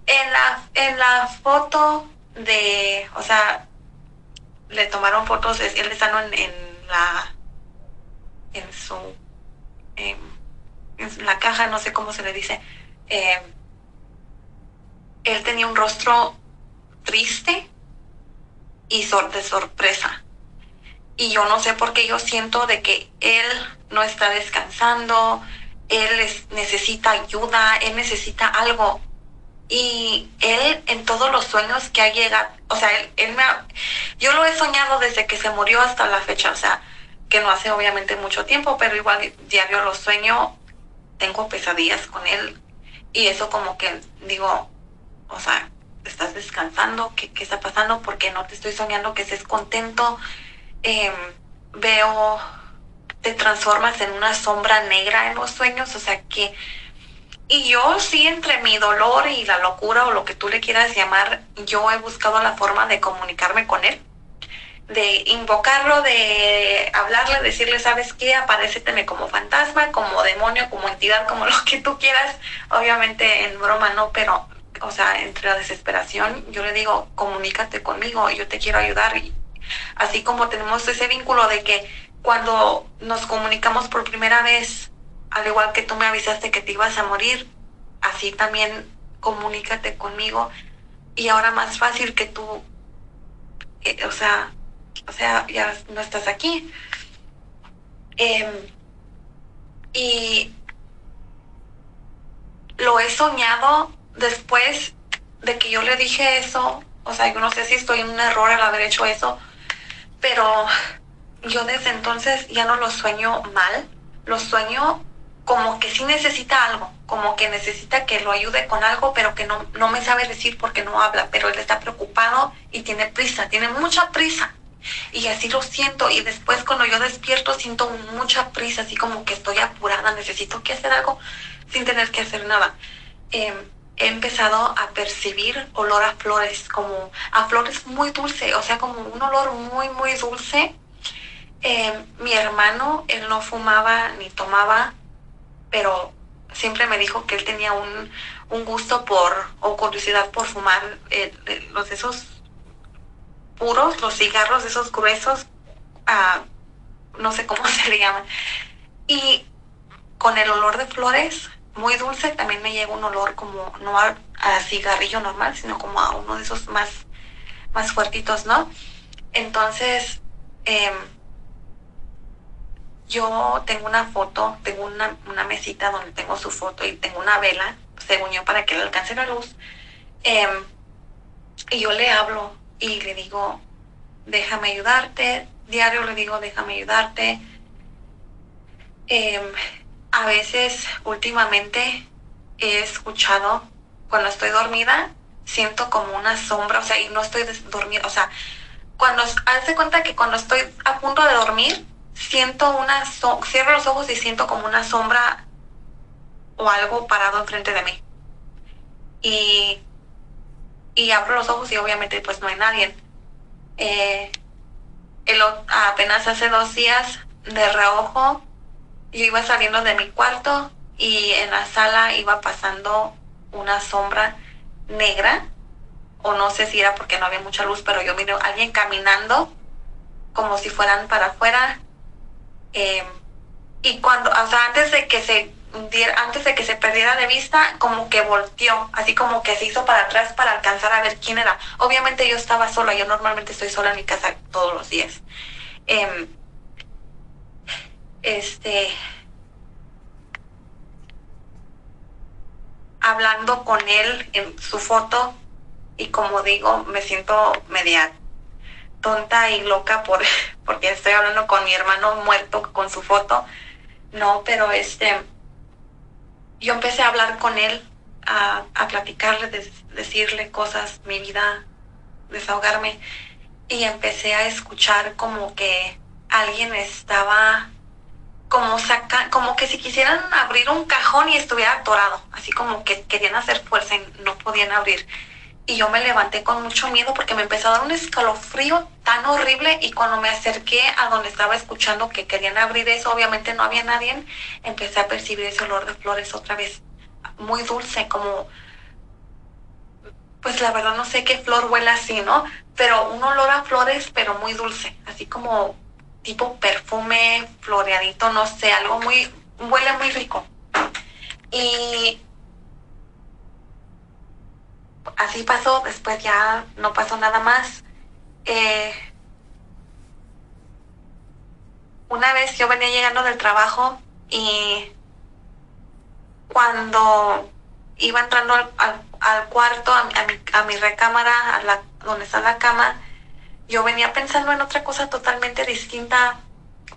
en la, en la foto de, o sea, le tomaron fotos, él estando en, en la, en su, en, la caja, no sé cómo se le dice, eh, él tenía un rostro triste y de sorpresa. Y yo no sé por qué yo siento de que él no está descansando, él necesita ayuda, él necesita algo. Y él en todos los sueños que ha llegado, o sea, él, él me ha, yo lo he soñado desde que se murió hasta la fecha, o sea, que no hace obviamente mucho tiempo, pero igual diario lo sueño, tengo pesadillas con él y eso como que digo, o sea, estás descansando, ¿qué, qué está pasando? Porque no te estoy soñando que estés contento. Em, veo, te transformas en una sombra negra en los sueños, o sea que... Y yo sí, entre mi dolor y la locura o lo que tú le quieras llamar, yo he buscado la forma de comunicarme con él, de invocarlo, de hablarle, decirle, ¿sabes qué? Aparéceteme como fantasma, como demonio, como entidad, como lo que tú quieras. Obviamente en broma no, pero o sea, entre la desesperación, yo le digo, comunícate conmigo, yo te quiero ayudar. Así como tenemos ese vínculo de que cuando nos comunicamos por primera vez, al igual que tú me avisaste que te ibas a morir, así también comunícate conmigo. Y ahora más fácil que tú, eh, o sea, o sea, ya no estás aquí. Em, y lo he soñado después de que yo le dije eso, o sea, yo no sé si estoy en un error al haber hecho eso, pero yo desde entonces ya no lo sueño mal, lo sueño como que sí necesita algo, como que necesita que lo ayude con algo, pero que no, no me sabe decir porque no habla, pero él está preocupado y tiene prisa, tiene mucha prisa. Y así lo siento y después cuando yo despierto siento mucha prisa, así como que estoy apurada, necesito que hacer algo sin tener que hacer nada. Eh, he empezado a percibir olor a flores, como a flores muy dulce, o sea, como un olor muy, muy dulce. Eh, mi hermano, él no fumaba ni tomaba, pero siempre me dijo que él tenía un, un gusto por, o curiosidad por fumar eh, los esos puros, los cigarros, esos gruesos, ah, no sé cómo se le llaman. Y con el olor de flores, muy dulce, también me llega un olor como, no a, cigarrillo normal, sino como a uno de esos más, más fuertitos, ¿no? Entonces, em, yo tengo una foto, tengo una, una, mesita donde tengo su foto y tengo una vela, según yo, para que le alcance la luz. Em, y yo le hablo y le digo, déjame ayudarte. Diario le digo, déjame ayudarte. Eh, a veces últimamente he escuchado cuando estoy dormida, siento como una sombra, o sea, y no estoy dormida, o sea, cuando, hace cuenta que cuando estoy a punto de dormir, siento una, cierro los ojos y siento como una sombra o algo parado enfrente de mí. Y, y abro los ojos y obviamente pues no hay nadie. Eh, el, apenas hace dos días de reojo yo iba saliendo de mi cuarto y en la sala iba pasando una sombra negra, o no sé si era porque no había mucha luz, pero yo miré a alguien caminando como si fueran para afuera. Em, y cuando, o sea, antes de que se antes de que se perdiera de vista, como que volteó, así como que se hizo para atrás para alcanzar a ver quién era. Obviamente yo estaba sola, yo normalmente estoy sola en mi casa todos los días. Em, este, hablando con él en su foto y como digo, me siento media tonta y loca por porque estoy hablando con mi hermano muerto con su foto. No, pero este yo empecé a hablar con él, a, a platicarle, decirle cosas, mi vida, desahogarme y empecé a escuchar como que alguien estaba como saca, como que si quisieran abrir un cajón y estuviera atorado, así como que querían hacer fuerza y no podían abrir. Y yo me levanté con mucho miedo porque me empezó a dar un escalofrío tan horrible y cuando me acerqué a donde estaba escuchando que querían abrir eso, obviamente no había nadie, empecé a percibir ese olor de flores otra vez, muy dulce, como, pues la verdad no sé qué flor huele así, ¿no? Pero un olor a flores, pero muy dulce, así como tipo perfume floreadito, no sé, algo muy, huele muy rico. Y así pasó, después ya no pasó nada más. Eh, una vez yo venía llegando del trabajo y cuando iba entrando al, cuarto, a, mi, a, mi, recámara, a la, donde está la cama, yo venía pensando en otra cosa totalmente distinta,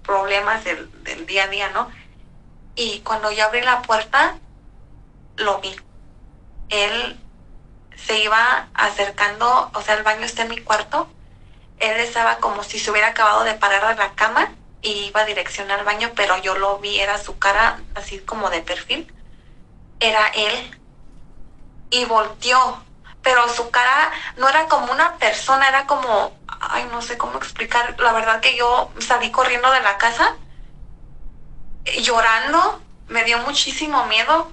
problemas del, del día a día, ¿no? Y cuando yo abrí la puerta, lo vi. Él se iba acercando, o sea, el baño está en mi cuarto. Él estaba como si se hubiera acabado de parar de la cama y iba a dirección al baño, pero yo lo vi, era su cara así como de perfil. Era él. Y volteó. Pero su cara no era como una persona, era como, ay, no sé cómo explicar. La verdad que yo salí corriendo de la casa llorando, me dio muchísimo miedo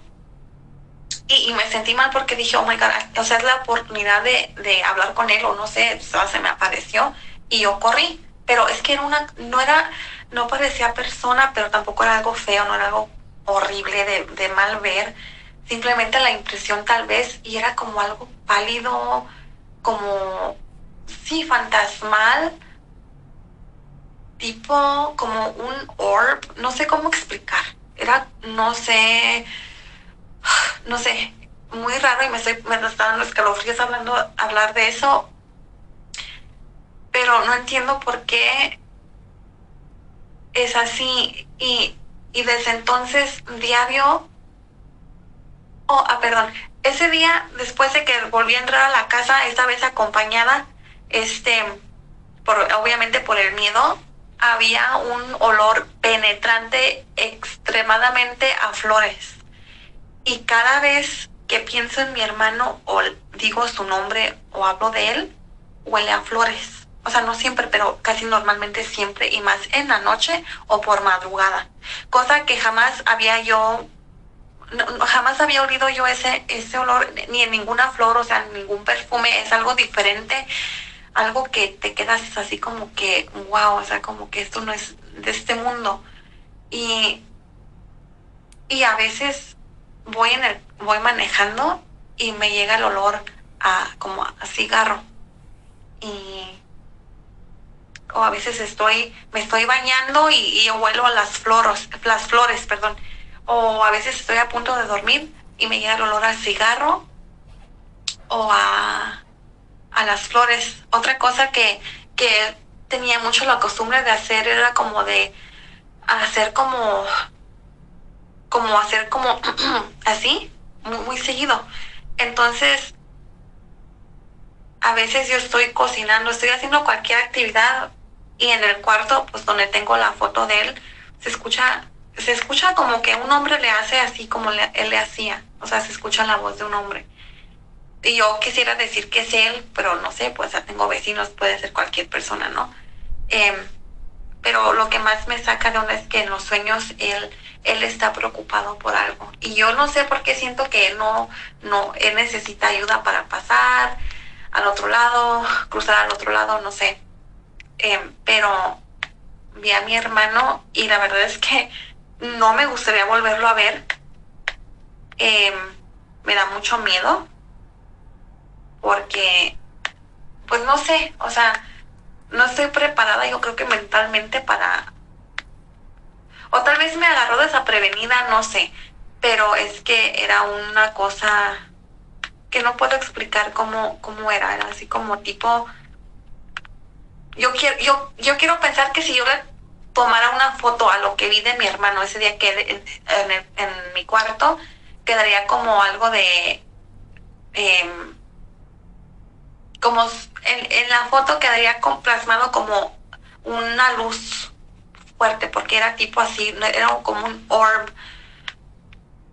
y, me sentí mal porque dije, oh my God, o sea, es la oportunidad de, de hablar con él o no sé, se me apareció y yo corrí. Pero es que era una, no era, no parecía persona, pero tampoco era algo feo, no era algo horrible de, de mal ver. Simplemente la impresión tal vez, y era como algo pálido, como, sí, fantasmal, tipo como un orb, no sé cómo explicar. Era, no sé, no sé, muy raro y me, estoy, me está dando escalofríos hablando, hablar de eso. Pero no entiendo por qué es así. Y, y desde entonces, diario. Oh, ah, perdón. Ese día, después de que volví a entrar a la casa, esta vez acompañada, este, por, obviamente por el miedo, había un olor penetrante extremadamente a flores y cada vez que pienso en mi hermano o digo su nombre o hablo de él, huele a flores. O sea, no siempre, pero casi normalmente siempre y más en la noche o por madrugada. Cosa que jamás había yo, jamás había olido yo ese, ese olor ni en ninguna flor, o sea, en ningún perfume. Es algo diferente, algo que te quedas así como que, wow, o sea, como que esto no es de este mundo. Y, y a veces voy en el, voy manejando y me llega el olor a como a cigarro. Y o a veces estoy, me estoy bañando y, y huelo a las flores, las flores, perdón. O a veces estoy a punto de dormir y me llega el olor al cigarro o a, a las flores. Otra cosa que, que tenía mucho la costumbre de hacer era como de hacer como como hacer como así, muy, seguido. Entonces, a veces yo estoy cocinando, estoy haciendo cualquier actividad y en el cuarto, pues donde tengo la foto de él, se escucha, se escucha como que un hombre le hace así como él le hacía. O sea, se escucha la voz de un hombre. Y yo quisiera decir que es él, pero no sé, pues ya tengo vecinos, puede ser cualquier persona, ¿no? Eh, pero lo que más me saca de onda es que en los sueños él, él está preocupado por algo. Y yo no sé por qué siento que él no, no, él necesita ayuda para pasar al otro lado, cruzar al otro lado, no sé. Em, pero vi a mi hermano y la verdad es que no me gustaría volverlo a ver. Em, me da mucho miedo porque, pues no sé, o sea, no estoy preparada, yo creo que mentalmente para... O tal vez me agarró desaprevenida, no sé, pero es que era una cosa que no puedo explicar cómo, cómo era, era así como tipo... Yo quiero, yo, yo quiero pensar que si yo le tomara una foto a lo que vi de mi hermano ese día que en, en, mi cuarto, quedaría como algo de... Eh, como en, la foto quedaría plasmado como una luz fuerte, porque era tipo así, era como un orb.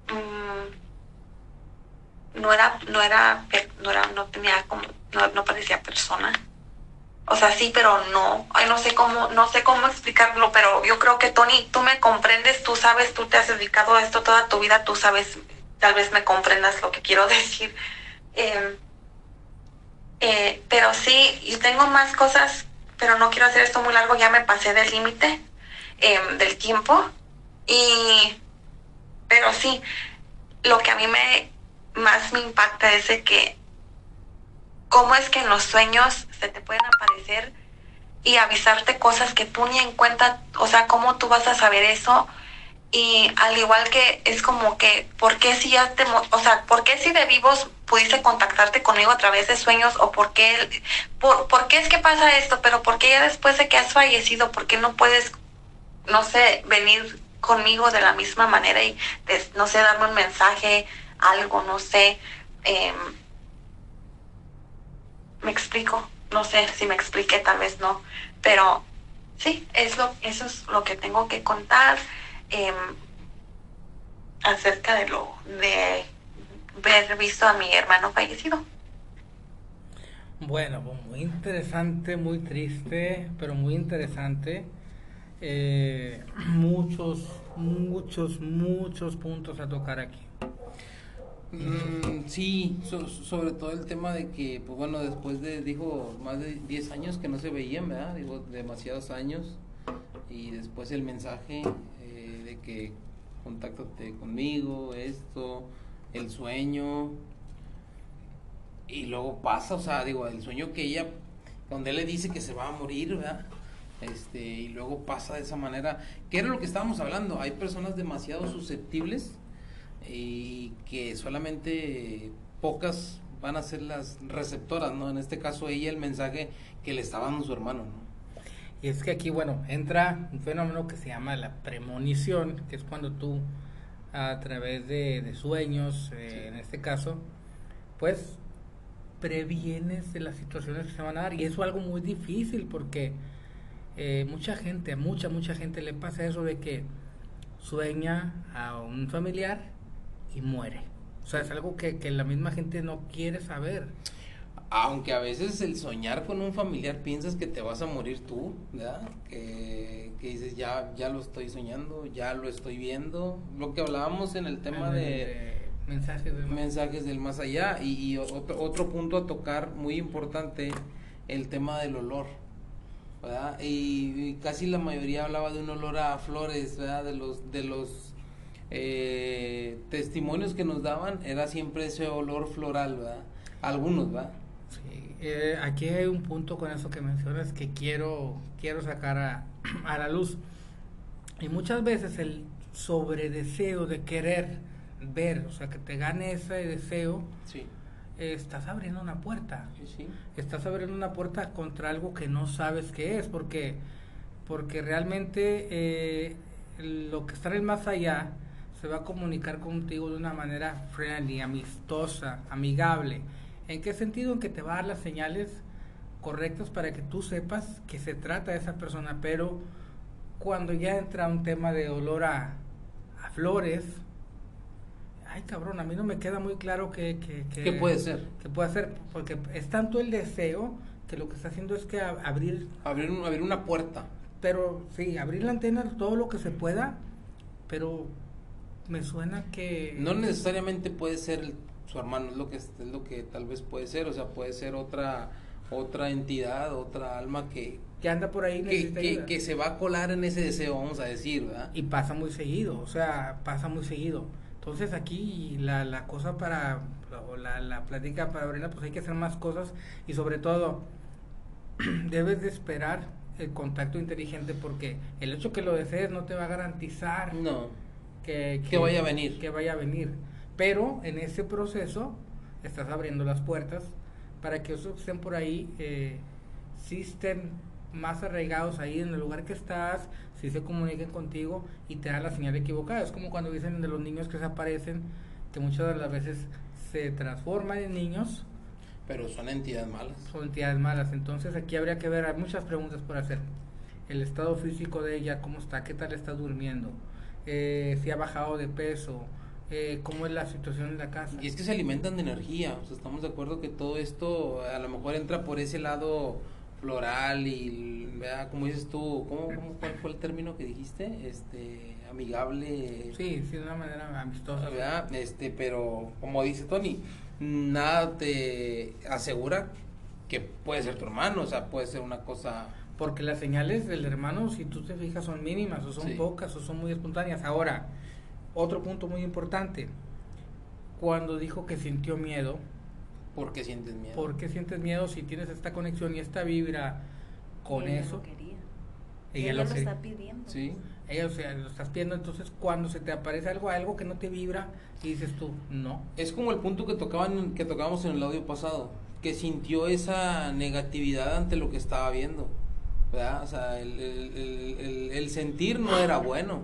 Mm, no era, no era, no era, no tenía como, no, no parecía persona. O sea, sí, pero no, ay, no sé cómo, no sé cómo explicarlo, pero yo creo que Tony, tú me comprendes, tú sabes, tú te has dedicado a esto toda tu vida, tú sabes, tal vez me comprendas lo que quiero decir. Eh, eh, pero sí, yo tengo más cosas, pero no quiero hacer esto muy largo, ya me pasé del límite eh, del tiempo. Y, pero sí, lo que a mí me más me impacta es de que cómo es que en los sueños se te pueden aparecer y avisarte cosas que tú ni en cuenta, o sea, cómo tú vas a saber eso y al igual que es como que, ¿por qué si ya te, o sea, por qué si de vivos pudiste contactarte conmigo a través de sueños o por qué, por, por qué es que pasa esto, pero por qué ya después de que has fallecido, por qué no puedes, no sé, venir conmigo de la misma manera y, no sé, darme un mensaje, algo, no sé, eh, me explico, no sé si me expliqué, tal vez no, pero sí, es lo, eso es lo que tengo que contar eh, acerca de lo de haber visto a mi hermano fallecido. Bueno, pues muy interesante, muy triste, pero muy interesante. Eh, muchos, muchos, muchos puntos a tocar aquí. Mm, sí, sobre todo el tema de que, pues bueno, después de, dijo, más de 10 años que no se veían, ¿verdad? Digo, demasiados años. Y después el mensaje que contáctate conmigo, esto, el sueño. Y luego pasa, o sea, digo, el sueño que ella, donde él le dice que se va a morir, ¿verdad? Este, y luego pasa de esa manera. ¿Qué era lo que estábamos hablando? Hay personas demasiado susceptibles y que solamente pocas van a ser las receptoras, ¿no? En este caso ella el mensaje que le estaba dando su hermano, ¿no? Y es que aquí, bueno, entra un fenómeno que se llama la premonición, que es cuando tú a través de, sueños, eh, en este caso, pues previenes de las situaciones que se van a dar. Y eso es algo muy difícil porque eh, mucha gente, mucha, mucha gente le pasa eso de que sueña a un familiar y muere. O sea, es algo que, que la misma gente no quiere saber. Aunque a veces el soñar con un familiar piensas que te vas a morir tú, ¿verdad? Que, que dices, ya, ya lo estoy soñando, ya lo estoy viendo. Lo que hablábamos en el tema de, mensajes, del mensajes del más allá. Y, y, otro, otro punto a tocar muy importante, el tema del olor. ¿verdad? Y, y, casi la mayoría hablaba de un olor a flores, ¿verdad? De los, de los eh, testimonios que nos daban era siempre ese olor floral, ¿verdad? Algunos, ¿verdad? Sí, eh, aquí hay un punto con eso que mencionas que quiero, quiero sacar a, a la luz. Y muchas veces el sobredeseo de querer ver, o sea, que te gane ese deseo, sí. eh, estás abriendo una puerta. Sí, sí. Estás abriendo una puerta contra algo que no sabes qué es, porque, porque realmente eh, lo que está en el más allá se va a comunicar contigo de una manera friendly, amistosa, amigable. ¿En qué sentido? En que te va a dar las señales correctas para que tú sepas que se trata de esa persona, pero cuando ya entra un tema de olor a, a flores, ay cabrón, a mí no me queda muy claro que, que, que ¿Qué puede ser? Que puede ser, porque es tanto el deseo que lo que está haciendo es que abrir... Abrir, abrir una puerta. Pero sí, abrir la antena todo lo que se pueda, pero me suena que no necesariamente puede ser su hermano es lo que es lo que tal vez puede ser o sea puede ser otra otra entidad otra alma que que anda por ahí que, que, que, se va a colar en ese deseo vamos a decir verdad y pasa muy seguido o sea pasa muy seguido entonces aquí la, la cosa para o la, la plática para abrirla pues hay que hacer más cosas y sobre todo debes de esperar el contacto inteligente porque el hecho que lo desees no te va a garantizar no que, que, vaya a venir. Que vaya a venir. Pero en ese proceso estás abriendo las puertas para que esos que estén por ahí, eh, si estén más arraigados ahí en el lugar que estás, si se comuniquen contigo y te dan la señal equivocada. Es como cuando dicen de los niños que se aparecen, que muchas de las veces se transforman en niños. Pero son entidades malas. Son entidades malas. Entonces aquí habría que ver, hay muchas preguntas por hacer. El estado físico de ella, cómo está, qué tal está durmiendo, eh, si ha bajado de peso, eh, cómo es la situación en la casa. Y es que se alimentan de energía, o sea, estamos de acuerdo que todo esto a lo mejor entra por ese lado floral y, ¿verdad? Como dices tú, ¿cómo, cómo, cuál fue el término que dijiste? Este, amigable. Sí, sí, de una manera amistosa. ¿verdad? Este, pero como dice Tony, nada te asegura que puede ser tu hermano, o sea, puede ser una cosa... Porque las señales del hermano, si tú te fijas, son mínimas, o son Sí. pocas, o son muy espontáneas. Ahora, otro punto muy importante. Cuando dijo que sintió miedo, ¿Por qué sientes miedo? ¿por qué sientes miedo si tienes esta conexión y esta vibra con Ella eso? Lo quería. Ella Ella, lo lo, está pidiendo. Sí. Ella, o sea, lo estás viendo, entonces cuando se te aparece algo, algo que no te vibra, y dices tú, no. Es como el punto que tocaban que tocábamos en el audio pasado, que sintió esa negatividad ante lo que estaba viendo, ¿verdad? O sea, el- el- el- el sentir no era bueno.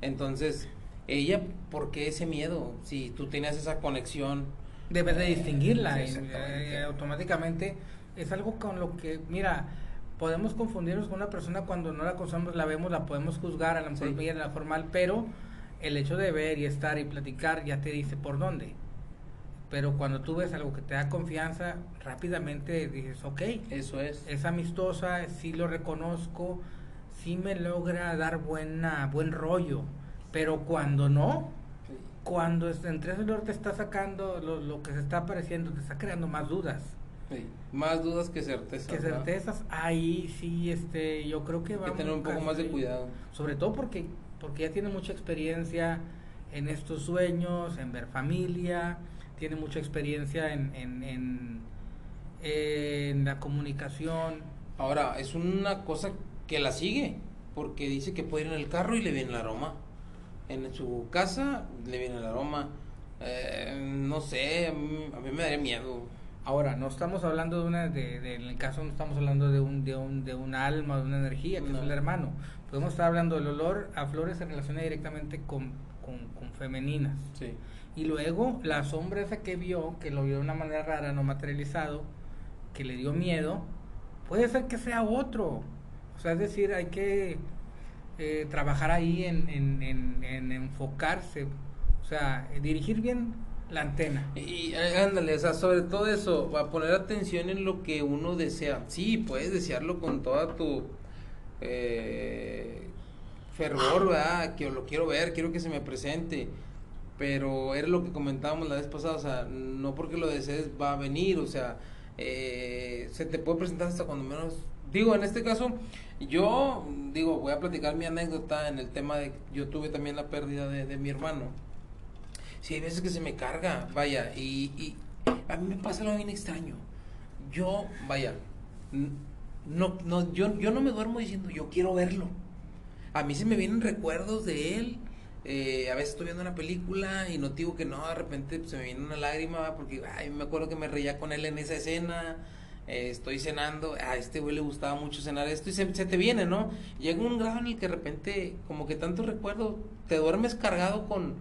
Entonces, ella, ¿por qué ese miedo? Si tú tenías esa conexión, Debes de distinguirla Sí, y, exactamente. eh, automáticamente. Es algo con lo que, mira, podemos confundirnos con una persona cuando no la conocemos, la vemos, la podemos juzgar, a lo mejor Sí. de la formal, pero el hecho de ver y estar y platicar ya te dice por dónde. Pero cuando tú ves algo que te da confianza, rápidamente dices, ok, eso es. es amistosa, sí lo reconozco, sí me logra dar buena, buen rollo, pero cuando no, Sí. cuando entre ese olor te está sacando lo, lo que se está apareciendo, te está creando más dudas Sí. Más dudas que certezas. que certezas. Ahí sí, este, yo creo que Hay va que tener un poco más de cuidado. Sobre todo porque, porque ya tiene mucha experiencia en estos sueños, en ver familia, tiene mucha experiencia en, en, en, en la comunicación. Ahora, es una cosa que la sigue, porque dice que puede ir en el carro y le viene el aroma. En su casa le viene el aroma. Eh, no sé, a mí, me daría miedo. Ahora, no estamos hablando de una, de, de- en el caso no estamos hablando de un, de un, de un alma, de una energía, que No. es el hermano. Podemos estar hablando del olor a flores se relaciona directamente con, con, con femeninas. Sí. Y luego la sombra esa que vio, que lo vio de una manera rara, no materializado, que le dio miedo, puede ser que sea otro. O sea, es decir, hay que eh, trabajar ahí en, en, en, en enfocarse, o sea, en dirigir bien la antena. Y eh, ándale, o sea, sobre todo eso, a poner atención en lo que uno desea. Sí, puedes desearlo con toda tu eh, fervor, ¿verdad? Que lo quiero ver, quiero que se me presente. Pero era lo que comentábamos la vez pasada, o sea, no porque lo desees va a venir, o sea, eh, se te puede presentar hasta cuando menos. Digo, en este caso, yo, digo, voy a platicar mi anécdota en el tema de, yo tuve también la pérdida de, de mi hermano. Sí, hay veces que se me carga, vaya, y, y a mí me pasa algo bien extraño. Yo, vaya, no, no, yo, yo no me duermo diciendo, yo quiero verlo. A mí se me vienen recuerdos de él. eh, a veces estoy viendo una película y no que no, de repente se me viene una lágrima porque ay, me acuerdo que me reía con él en esa escena. Eh, estoy cenando, a este güey le gustaba mucho cenar esto y se, se te viene, ¿no? Llega un grado en el que de repente, como que tanto recuerdo, te duermes cargado con,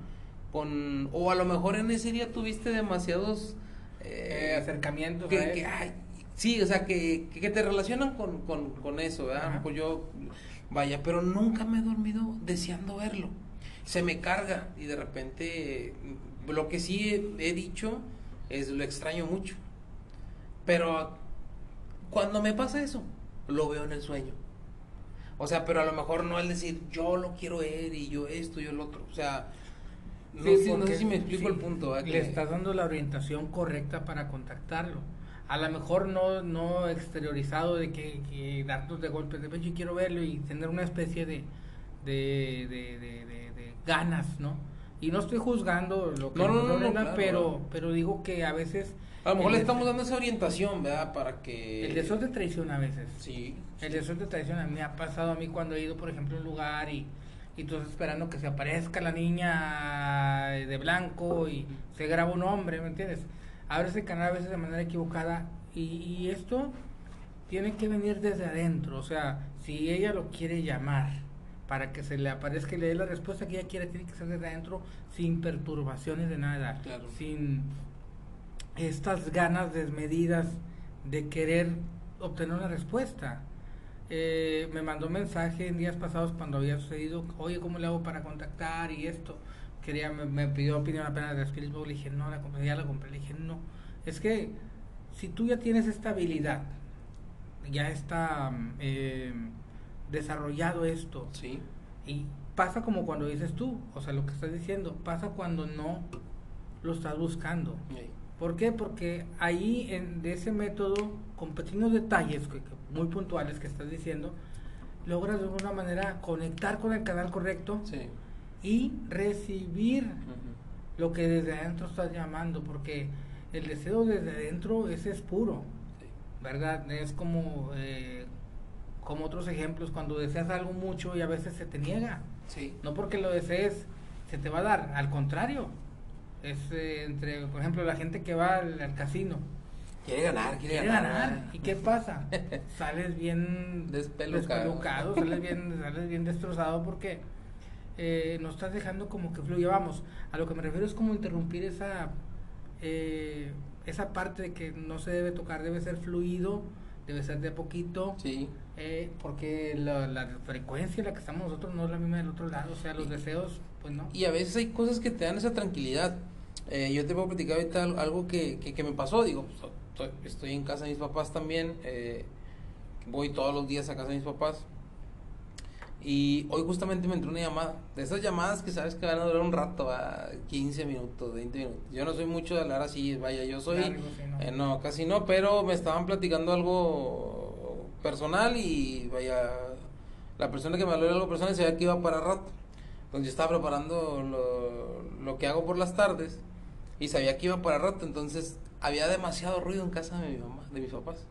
con o a lo mejor en ese día tuviste demasiados Eh, eh, acercamientos. que, ay, sí, o sea, que, que, te relacionan con, con, con eso, ¿verdad? Ajá. Pues yo, vaya, pero nunca me he dormido deseando verlo. Se me carga y de repente lo que sí he, he dicho es lo extraño mucho. Pero cuando me pasa eso, lo veo en el sueño. O sea, pero a lo mejor no es decir, yo lo quiero ver y yo esto y yo lo otro. O sea, no, Sí, no porque sé si me explico sí, el punto. ¿verdad? Le estás dando la orientación correcta para contactarlo. A lo mejor no, no exteriorizado de que, que darnos de golpes de pecho y quiero verlo y tener una especie de, de, de, de- de- de ganas, ¿no? Y no estoy juzgando lo que No, no, no, no, ordena, claro, pero, pero digo que a veces... A lo mejor le estamos dando esa orientación, ¿verdad? Para que... El deseo te traiciona a veces. Sí. El deseo te traiciona. Me ha pasado a mí cuando he ido, por ejemplo, a un lugar y, y tú estás esperando que se aparezca la niña de blanco y se graba un hombre, ¿me entiendes? Abres el canal a veces de manera equivocada y, y esto tiene que venir desde adentro. O sea, si ella lo quiere llamar para que se le aparezca y le dé la respuesta que ella quiere, tiene que ser desde adentro sin perturbaciones de nada. Claro. Sin estas ganas desmedidas de querer obtener una respuesta. Eh, me mandó un mensaje en días pasados cuando había sucedido, oye, ¿cómo le hago para contactar y esto? quería, me, me pidió opinión apenas de Spirit Box, le dije, no, la compré, ya la compré, le dije, no. Es que si tú ya tienes esta habilidad, ya está eh, desarrollado esto, Sí. y pasa como cuando dices tú, o sea, lo que estás diciendo, pasa cuando no lo estás buscando. Ey. ¿Por qué? Porque ahí en, de ese método, con pequeños detalles que- que muy puntuales que estás diciendo, logras de alguna manera conectar con el canal correcto Sí. y recibir lo que desde adentro estás llamando, porque el deseo desde adentro ese es puro, Sí. ¿verdad? Es como, eh, como otros ejemplos, cuando deseas algo mucho y a veces se te niega. Sí. No porque lo desees se te va a dar, al contrario. Es eh, entre, por ejemplo, la gente que va al, al casino. Quiere ganar, quiere, Quiere ganar. ¿Y qué pasa? sales bien Despelucado. despelucado, sales bien, sales bien destrozado porque eh, no estás dejando como que fluya. Vamos, a lo que me refiero es como interrumpir esa, eh, esa parte de que no se debe tocar, debe ser fluido, debe ser de a poquito. Sí. Eh, porque la, la frecuencia en la que estamos nosotros no es la misma del otro lado, o sea, los deseos, pues no. Y a veces hay cosas que te dan esa tranquilidad. Eh, yo te puedo platicar ahorita al- algo que, que, que me pasó. Digo, estoy, estoy en casa de mis papás también. eh, voy todos los días a casa de mis papás. Y hoy justamente me entró una llamada. De esas llamadas que sabes que van a durar un rato, a 15 minutos, 20 minutos. Yo no soy mucho de hablar así, vaya, yo soy... Largo, sí, no. eh, no, casi no, pero me estaban platicando algo personal y vaya, la persona que me habló era algo personal sabía que iba para rato. Entonces yo estaba preparando lo, lo que hago por las tardes y sabía que iba para rato, entonces había demasiado ruido en casa de mi mamá, de mis papás.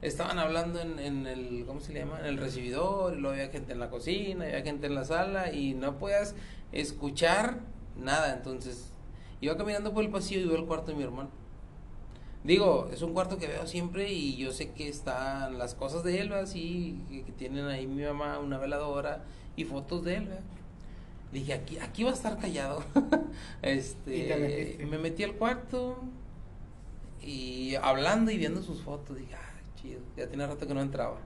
Estaban hablando en, en el, ¿cómo se le llama? En el recibidor, y luego había gente en la cocina, había gente en la sala, y no podías escuchar nada. Entonces, iba caminando por el pasillo y veo el cuarto de mi hermano. Digo, es un cuarto que veo siempre y yo sé que están las cosas de él, así, que tienen ahí mi mamá una veladora y fotos de él, ¿verdad? Dije, aquí, aquí va a estar callado. este, Y me metí al cuarto y hablando y viendo sus fotos, dije, ah, chido, ya tiene rato que no entraba.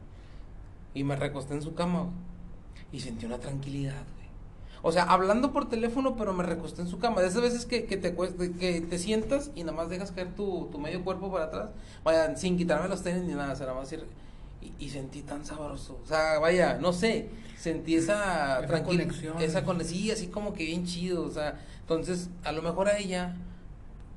Y me recosté en su cama güey, y sentí una tranquilidad, güey. O sea, hablando por teléfono, pero me recosté en su cama. De esas veces que, que te cuesta, que te sientas y nada más dejas caer tu, tu medio cuerpo para atrás, vaya, sin quitarme los tenis ni nada, o sea, nada más ir- y, y sentí tan sabroso. O sea, vaya, no sé, sentí esa, Esa conexión. Esa conexión, sí, así como que bien chido. O sea, entonces, a lo mejor a ella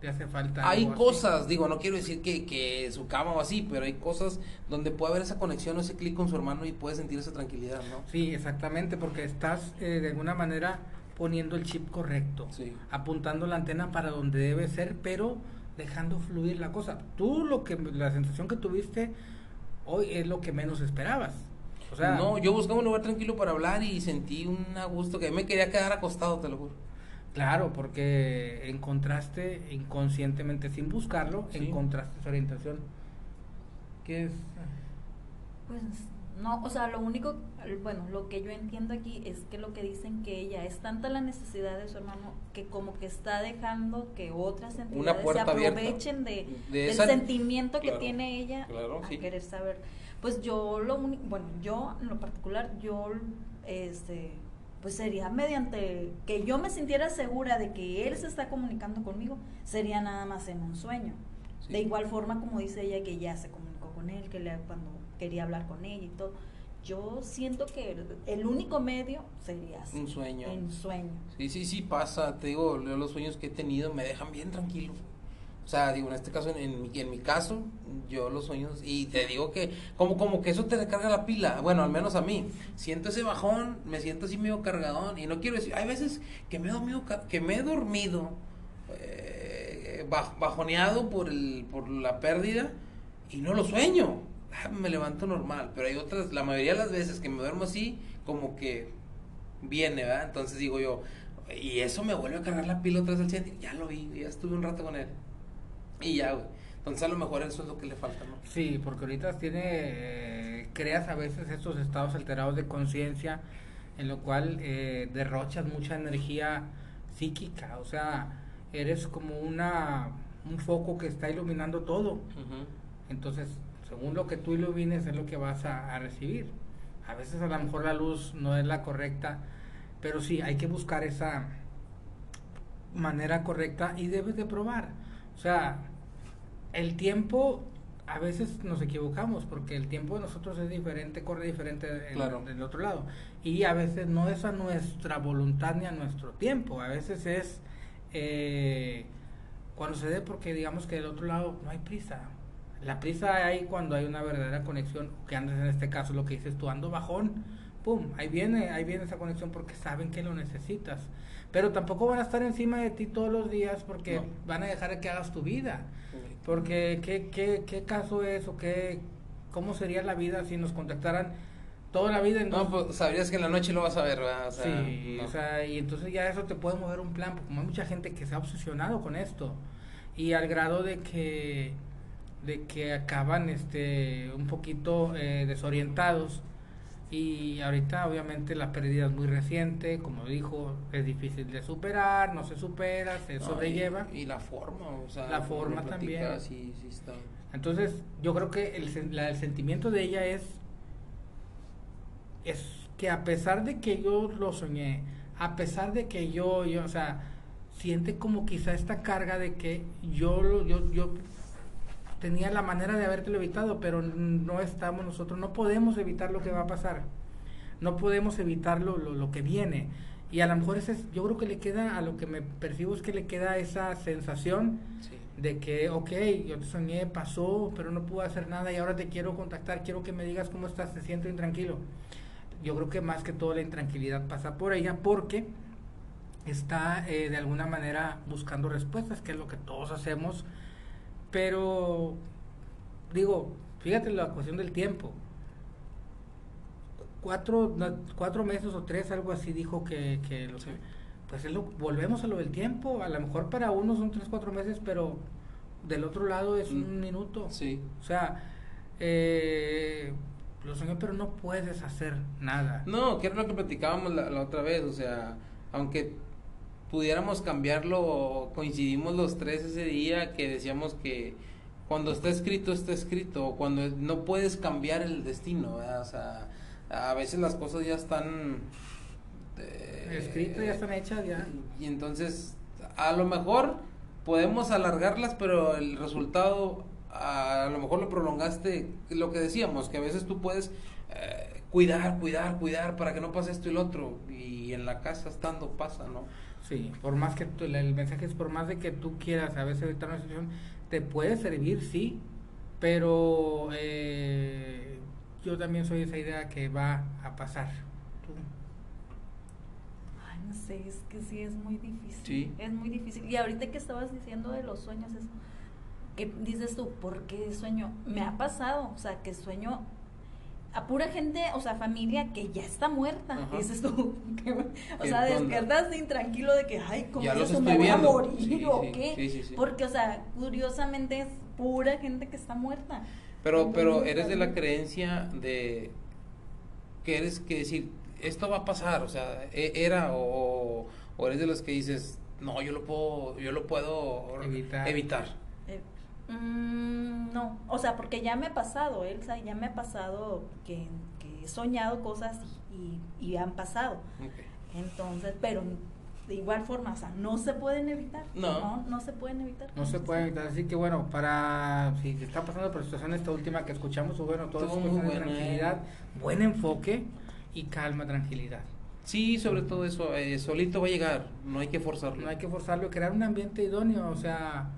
Te hace falta. hay algo así. cosas, digo, no quiero decir que, que su cama o así, pero hay cosas donde puede haber esa conexión o ese clic con su hermano y puede sentir esa tranquilidad, ¿no? Sí, exactamente, porque estás eh, de alguna manera poniendo el chip correcto, Sí. apuntando la antena para donde debe ser, pero dejando fluir la cosa. Tú lo que la sensación que tuviste hoy es lo que menos esperabas. O sea, no, yo buscaba un lugar tranquilo para hablar y sentí un gusto que me quería quedar acostado, te lo juro. Claro, porque encontraste inconscientemente, sin buscarlo, Sí. encontraste esa orientación. ¿Qué es? Pues no, o sea, lo único, bueno, lo que yo entiendo aquí es que lo que dicen que ella es tanta la necesidad de su hermano que como que está dejando que otras entidades se aprovechen de, De del esa- sentimiento que tiene ella claro, a sí. querer saber. Pues yo lo único, bueno, yo en lo particular, yo este pues sería mediante que yo me sintiera segura de que él se está comunicando conmigo, sería nada más en un sueño. Sí. De igual forma como dice ella que ya se comunicó con él, que le, cuando quería hablar con ella y todo. Yo siento que el, el único medio sería así, Un sueño. En sueño. Sí, sí, sí pasa, te digo, los sueños que he tenido me dejan bien tranquilo. O sea, digo, en este caso, en, en mi, en mi caso, yo los sueños, y te digo que como, como que eso te recarga la pila, bueno, al menos a mí, siento ese bajón, me siento así medio cargadón, y no quiero decir, hay veces que me he dormido, que me he dormido eh, baj- bajoneado por, el, por la pérdida, y no lo sueño, Ah, me levanto normal, pero hay otras, la mayoría de las veces que me duermo así, como que viene, ¿verdad? Entonces digo yo, y eso me vuelve a cargar la pila otra vez al 100, digo, ya lo vi, ya estuve un rato con él. Y ya, güey. Entonces a lo mejor eso es lo que le falta, ¿no? Sí, porque ahorita tiene, eh, creas a veces estos estados alterados de conciencia en lo cual eh, derrochas mucha energía psíquica, o sea, eres como una un foco que está iluminando todo. Entonces, según lo que tú ilumines es lo que vas a, a recibir. A veces a lo mejor la luz no es la correcta, pero sí, hay que buscar esa manera correcta y debes de probar. O sea, el tiempo a veces nos equivocamos porque el tiempo de nosotros es diferente, corre diferente en- Claro. del otro lado. Y a veces no es a nuestra voluntad ni a nuestro tiempo, a veces es eh, cuando se dé porque digamos que del otro lado no hay prisa. La prisa hay cuando hay una verdadera conexión, que andes en este caso lo que dices tú, ando bajón, pum, ahí viene, ahí viene esa conexión porque saben que lo necesitas. Pero tampoco van a estar encima de ti todos los días porque No. van a dejar que hagas tu vida. Porque ¿qué, qué, qué caso es o qué, cómo sería la vida si nos contactaran toda la vida en No, pues sabrías que en la noche lo vas a ver, ¿verdad? O sea, sí, no. o sea, y entonces ya eso te puede mover un plan, porque como hay mucha gente que se ha obsesionado con esto y al grado de que de que acaban este un poquito eh, desorientados y ahorita obviamente la pérdida es muy reciente, como dijo, es difícil de superar, no se supera, se No, sobrelleva. Y, y la forma, o sea, La forma también. Sí, sí está. Entonces, yo creo que el, la- el sentimiento de ella es, es que a pesar de que yo lo soñé, a pesar de que yo, yo, o sea, siente como quizá esta carga de que yo, lo- yo, yo tenía la manera de habértelo evitado, pero no estamos nosotros, no podemos evitar lo que va a pasar, no podemos evitar lo, lo, lo que viene. Y a lo mejor ese es, yo creo que le queda, a lo que me percibo es que le queda esa sensación Sí. de que, ok, yo te soñé, pasó, pero no pude hacer nada y ahora te quiero contactar, quiero que me digas cómo estás, te siento intranquilo. Yo creo que más que todo la intranquilidad pasa por ella porque está eh, de alguna manera buscando respuestas, que es lo que todos hacemos, pero digo, fíjate la cuestión del tiempo. Cuatro, cuatro meses o tres, algo así dijo que, que lo Sí. pues es lo, volvemos a lo del tiempo. A lo mejor para uno son tres, cuatro meses, pero del otro lado es un Mm, minuto. Sí. O sea, eh, lo soñé, pero no puedes hacer nada. No, que era lo que platicábamos la, la otra vez, o sea, aunque pudiéramos cambiarlo, coincidimos los tres ese día que decíamos que cuando está escrito, está escrito, cuando no puedes cambiar el destino, ¿verdad? o sea, a veces las cosas ya están... eh, Escrito, ya están hechas, ya. Y entonces, a lo mejor podemos alargarlas, pero el resultado, a lo mejor lo prolongaste, lo que decíamos, que a veces tú puedes eh, cuidar, cuidar, cuidar para que no pase esto y lo otro, y en la casa estando pasa, ¿no? Sí, por más que tú- el mensaje es por más de que tú quieras a veces evitar una situación, te puede servir, sí, pero eh, yo también soy esa idea que va a pasar. Tú. Ay, no sé, es que sí es muy difícil. Sí. Es muy difícil. Y ahorita que estabas diciendo de los sueños, eso, que dices tú, ¿por qué sueño? Me ha pasado, o sea, que sueño a pura gente, o sea, familia que ya está muerta. Ajá. Dices tú, que- o ¿Qué sea, onda? despiertas de intranquilo de que, ay, ¿cómo Ya los estoy me voy a morir Sí, o sí, qué? sí, sí, sí. Porque, o sea, curiosamente es pura gente que está muerta. Pero, pero Entonces, eres de la creencia de que eres que decir, esto va a pasar, o sea, e- era o, o eres de los que dices, no, yo lo puedo, yo lo puedo Evitar. evitar. Mm, no, o sea, porque ya me ha pasado, Elsa, ya me ha pasado que, que he soñado cosas y, y- y han pasado. Entonces, pero de igual forma, o sea, no se pueden evitar. No. No, no se pueden evitar. No se puede evitar, así que bueno, para si te está pasando por situación esta última que escuchamos, o bueno, todo eso muy buena, tranquilidad, eh. buen enfoque y calma, tranquilidad. Sí, sobre todo eso, eh, solito va a llegar, no hay que forzarlo. No hay que forzarlo, crear un ambiente idóneo, o sea,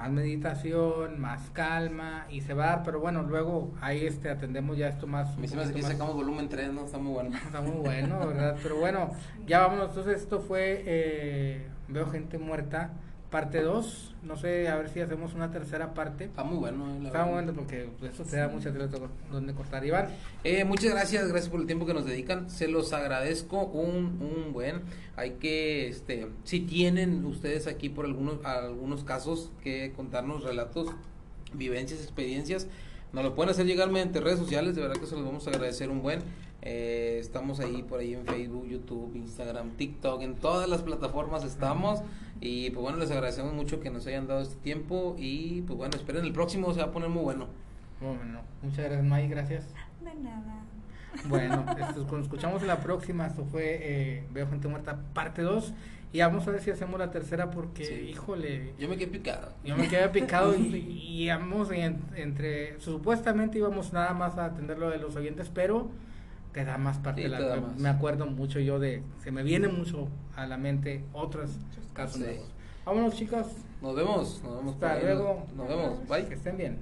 más meditación, más calma y se va a dar, pero bueno, luego ahí este atendemos ya esto más. Me que sacamos volumen 3, ¿no? Está muy bueno. Está muy bueno, ¿verdad? Pero bueno, ya vámonos. Entonces, esto fue eh, Veo Gente Muerta, parte 2. No sé, a ver si hacemos una tercera parte. Está muy bueno. eh, la Está verdad. bueno porque eso te da mucha tela donde cortar. Iván, Eh, muchas gracias, gracias por el tiempo que nos dedican. Se los agradezco un, un buen. Hay que, este, si tienen ustedes aquí por algunos, algunos casos que contarnos relatos, vivencias, experiencias, nos lo pueden hacer llegar mediante redes sociales. De verdad que se los vamos a agradecer un buen. Eh, estamos ahí por ahí en Facebook, YouTube, Instagram, TikTok, en todas las plataformas estamos. Y pues bueno, les agradecemos mucho que nos hayan dado este tiempo. Y pues bueno, esperen el próximo, se va a poner muy bueno. bueno, muchas gracias, May, gracias. De nada. Bueno, esto, nos escuchamos la próxima. Esto fue eh, Veo Gente Muerta, parte 2. Y vamos a ver si hacemos la tercera porque, Sí. híjole, Yo me quedé picado. yo me quedé picado y, y íbamos en- entre, supuestamente íbamos nada más a atender lo de los oyentes, pero te da más parte. De la, más. Me acuerdo mucho yo de, se me viene mucho a la mente otros casos sí. nuevos. Vámonos chicas. Nos vemos. Nos vemos. Hasta luego. Nos, nos vemos. Bye. Que estén bien.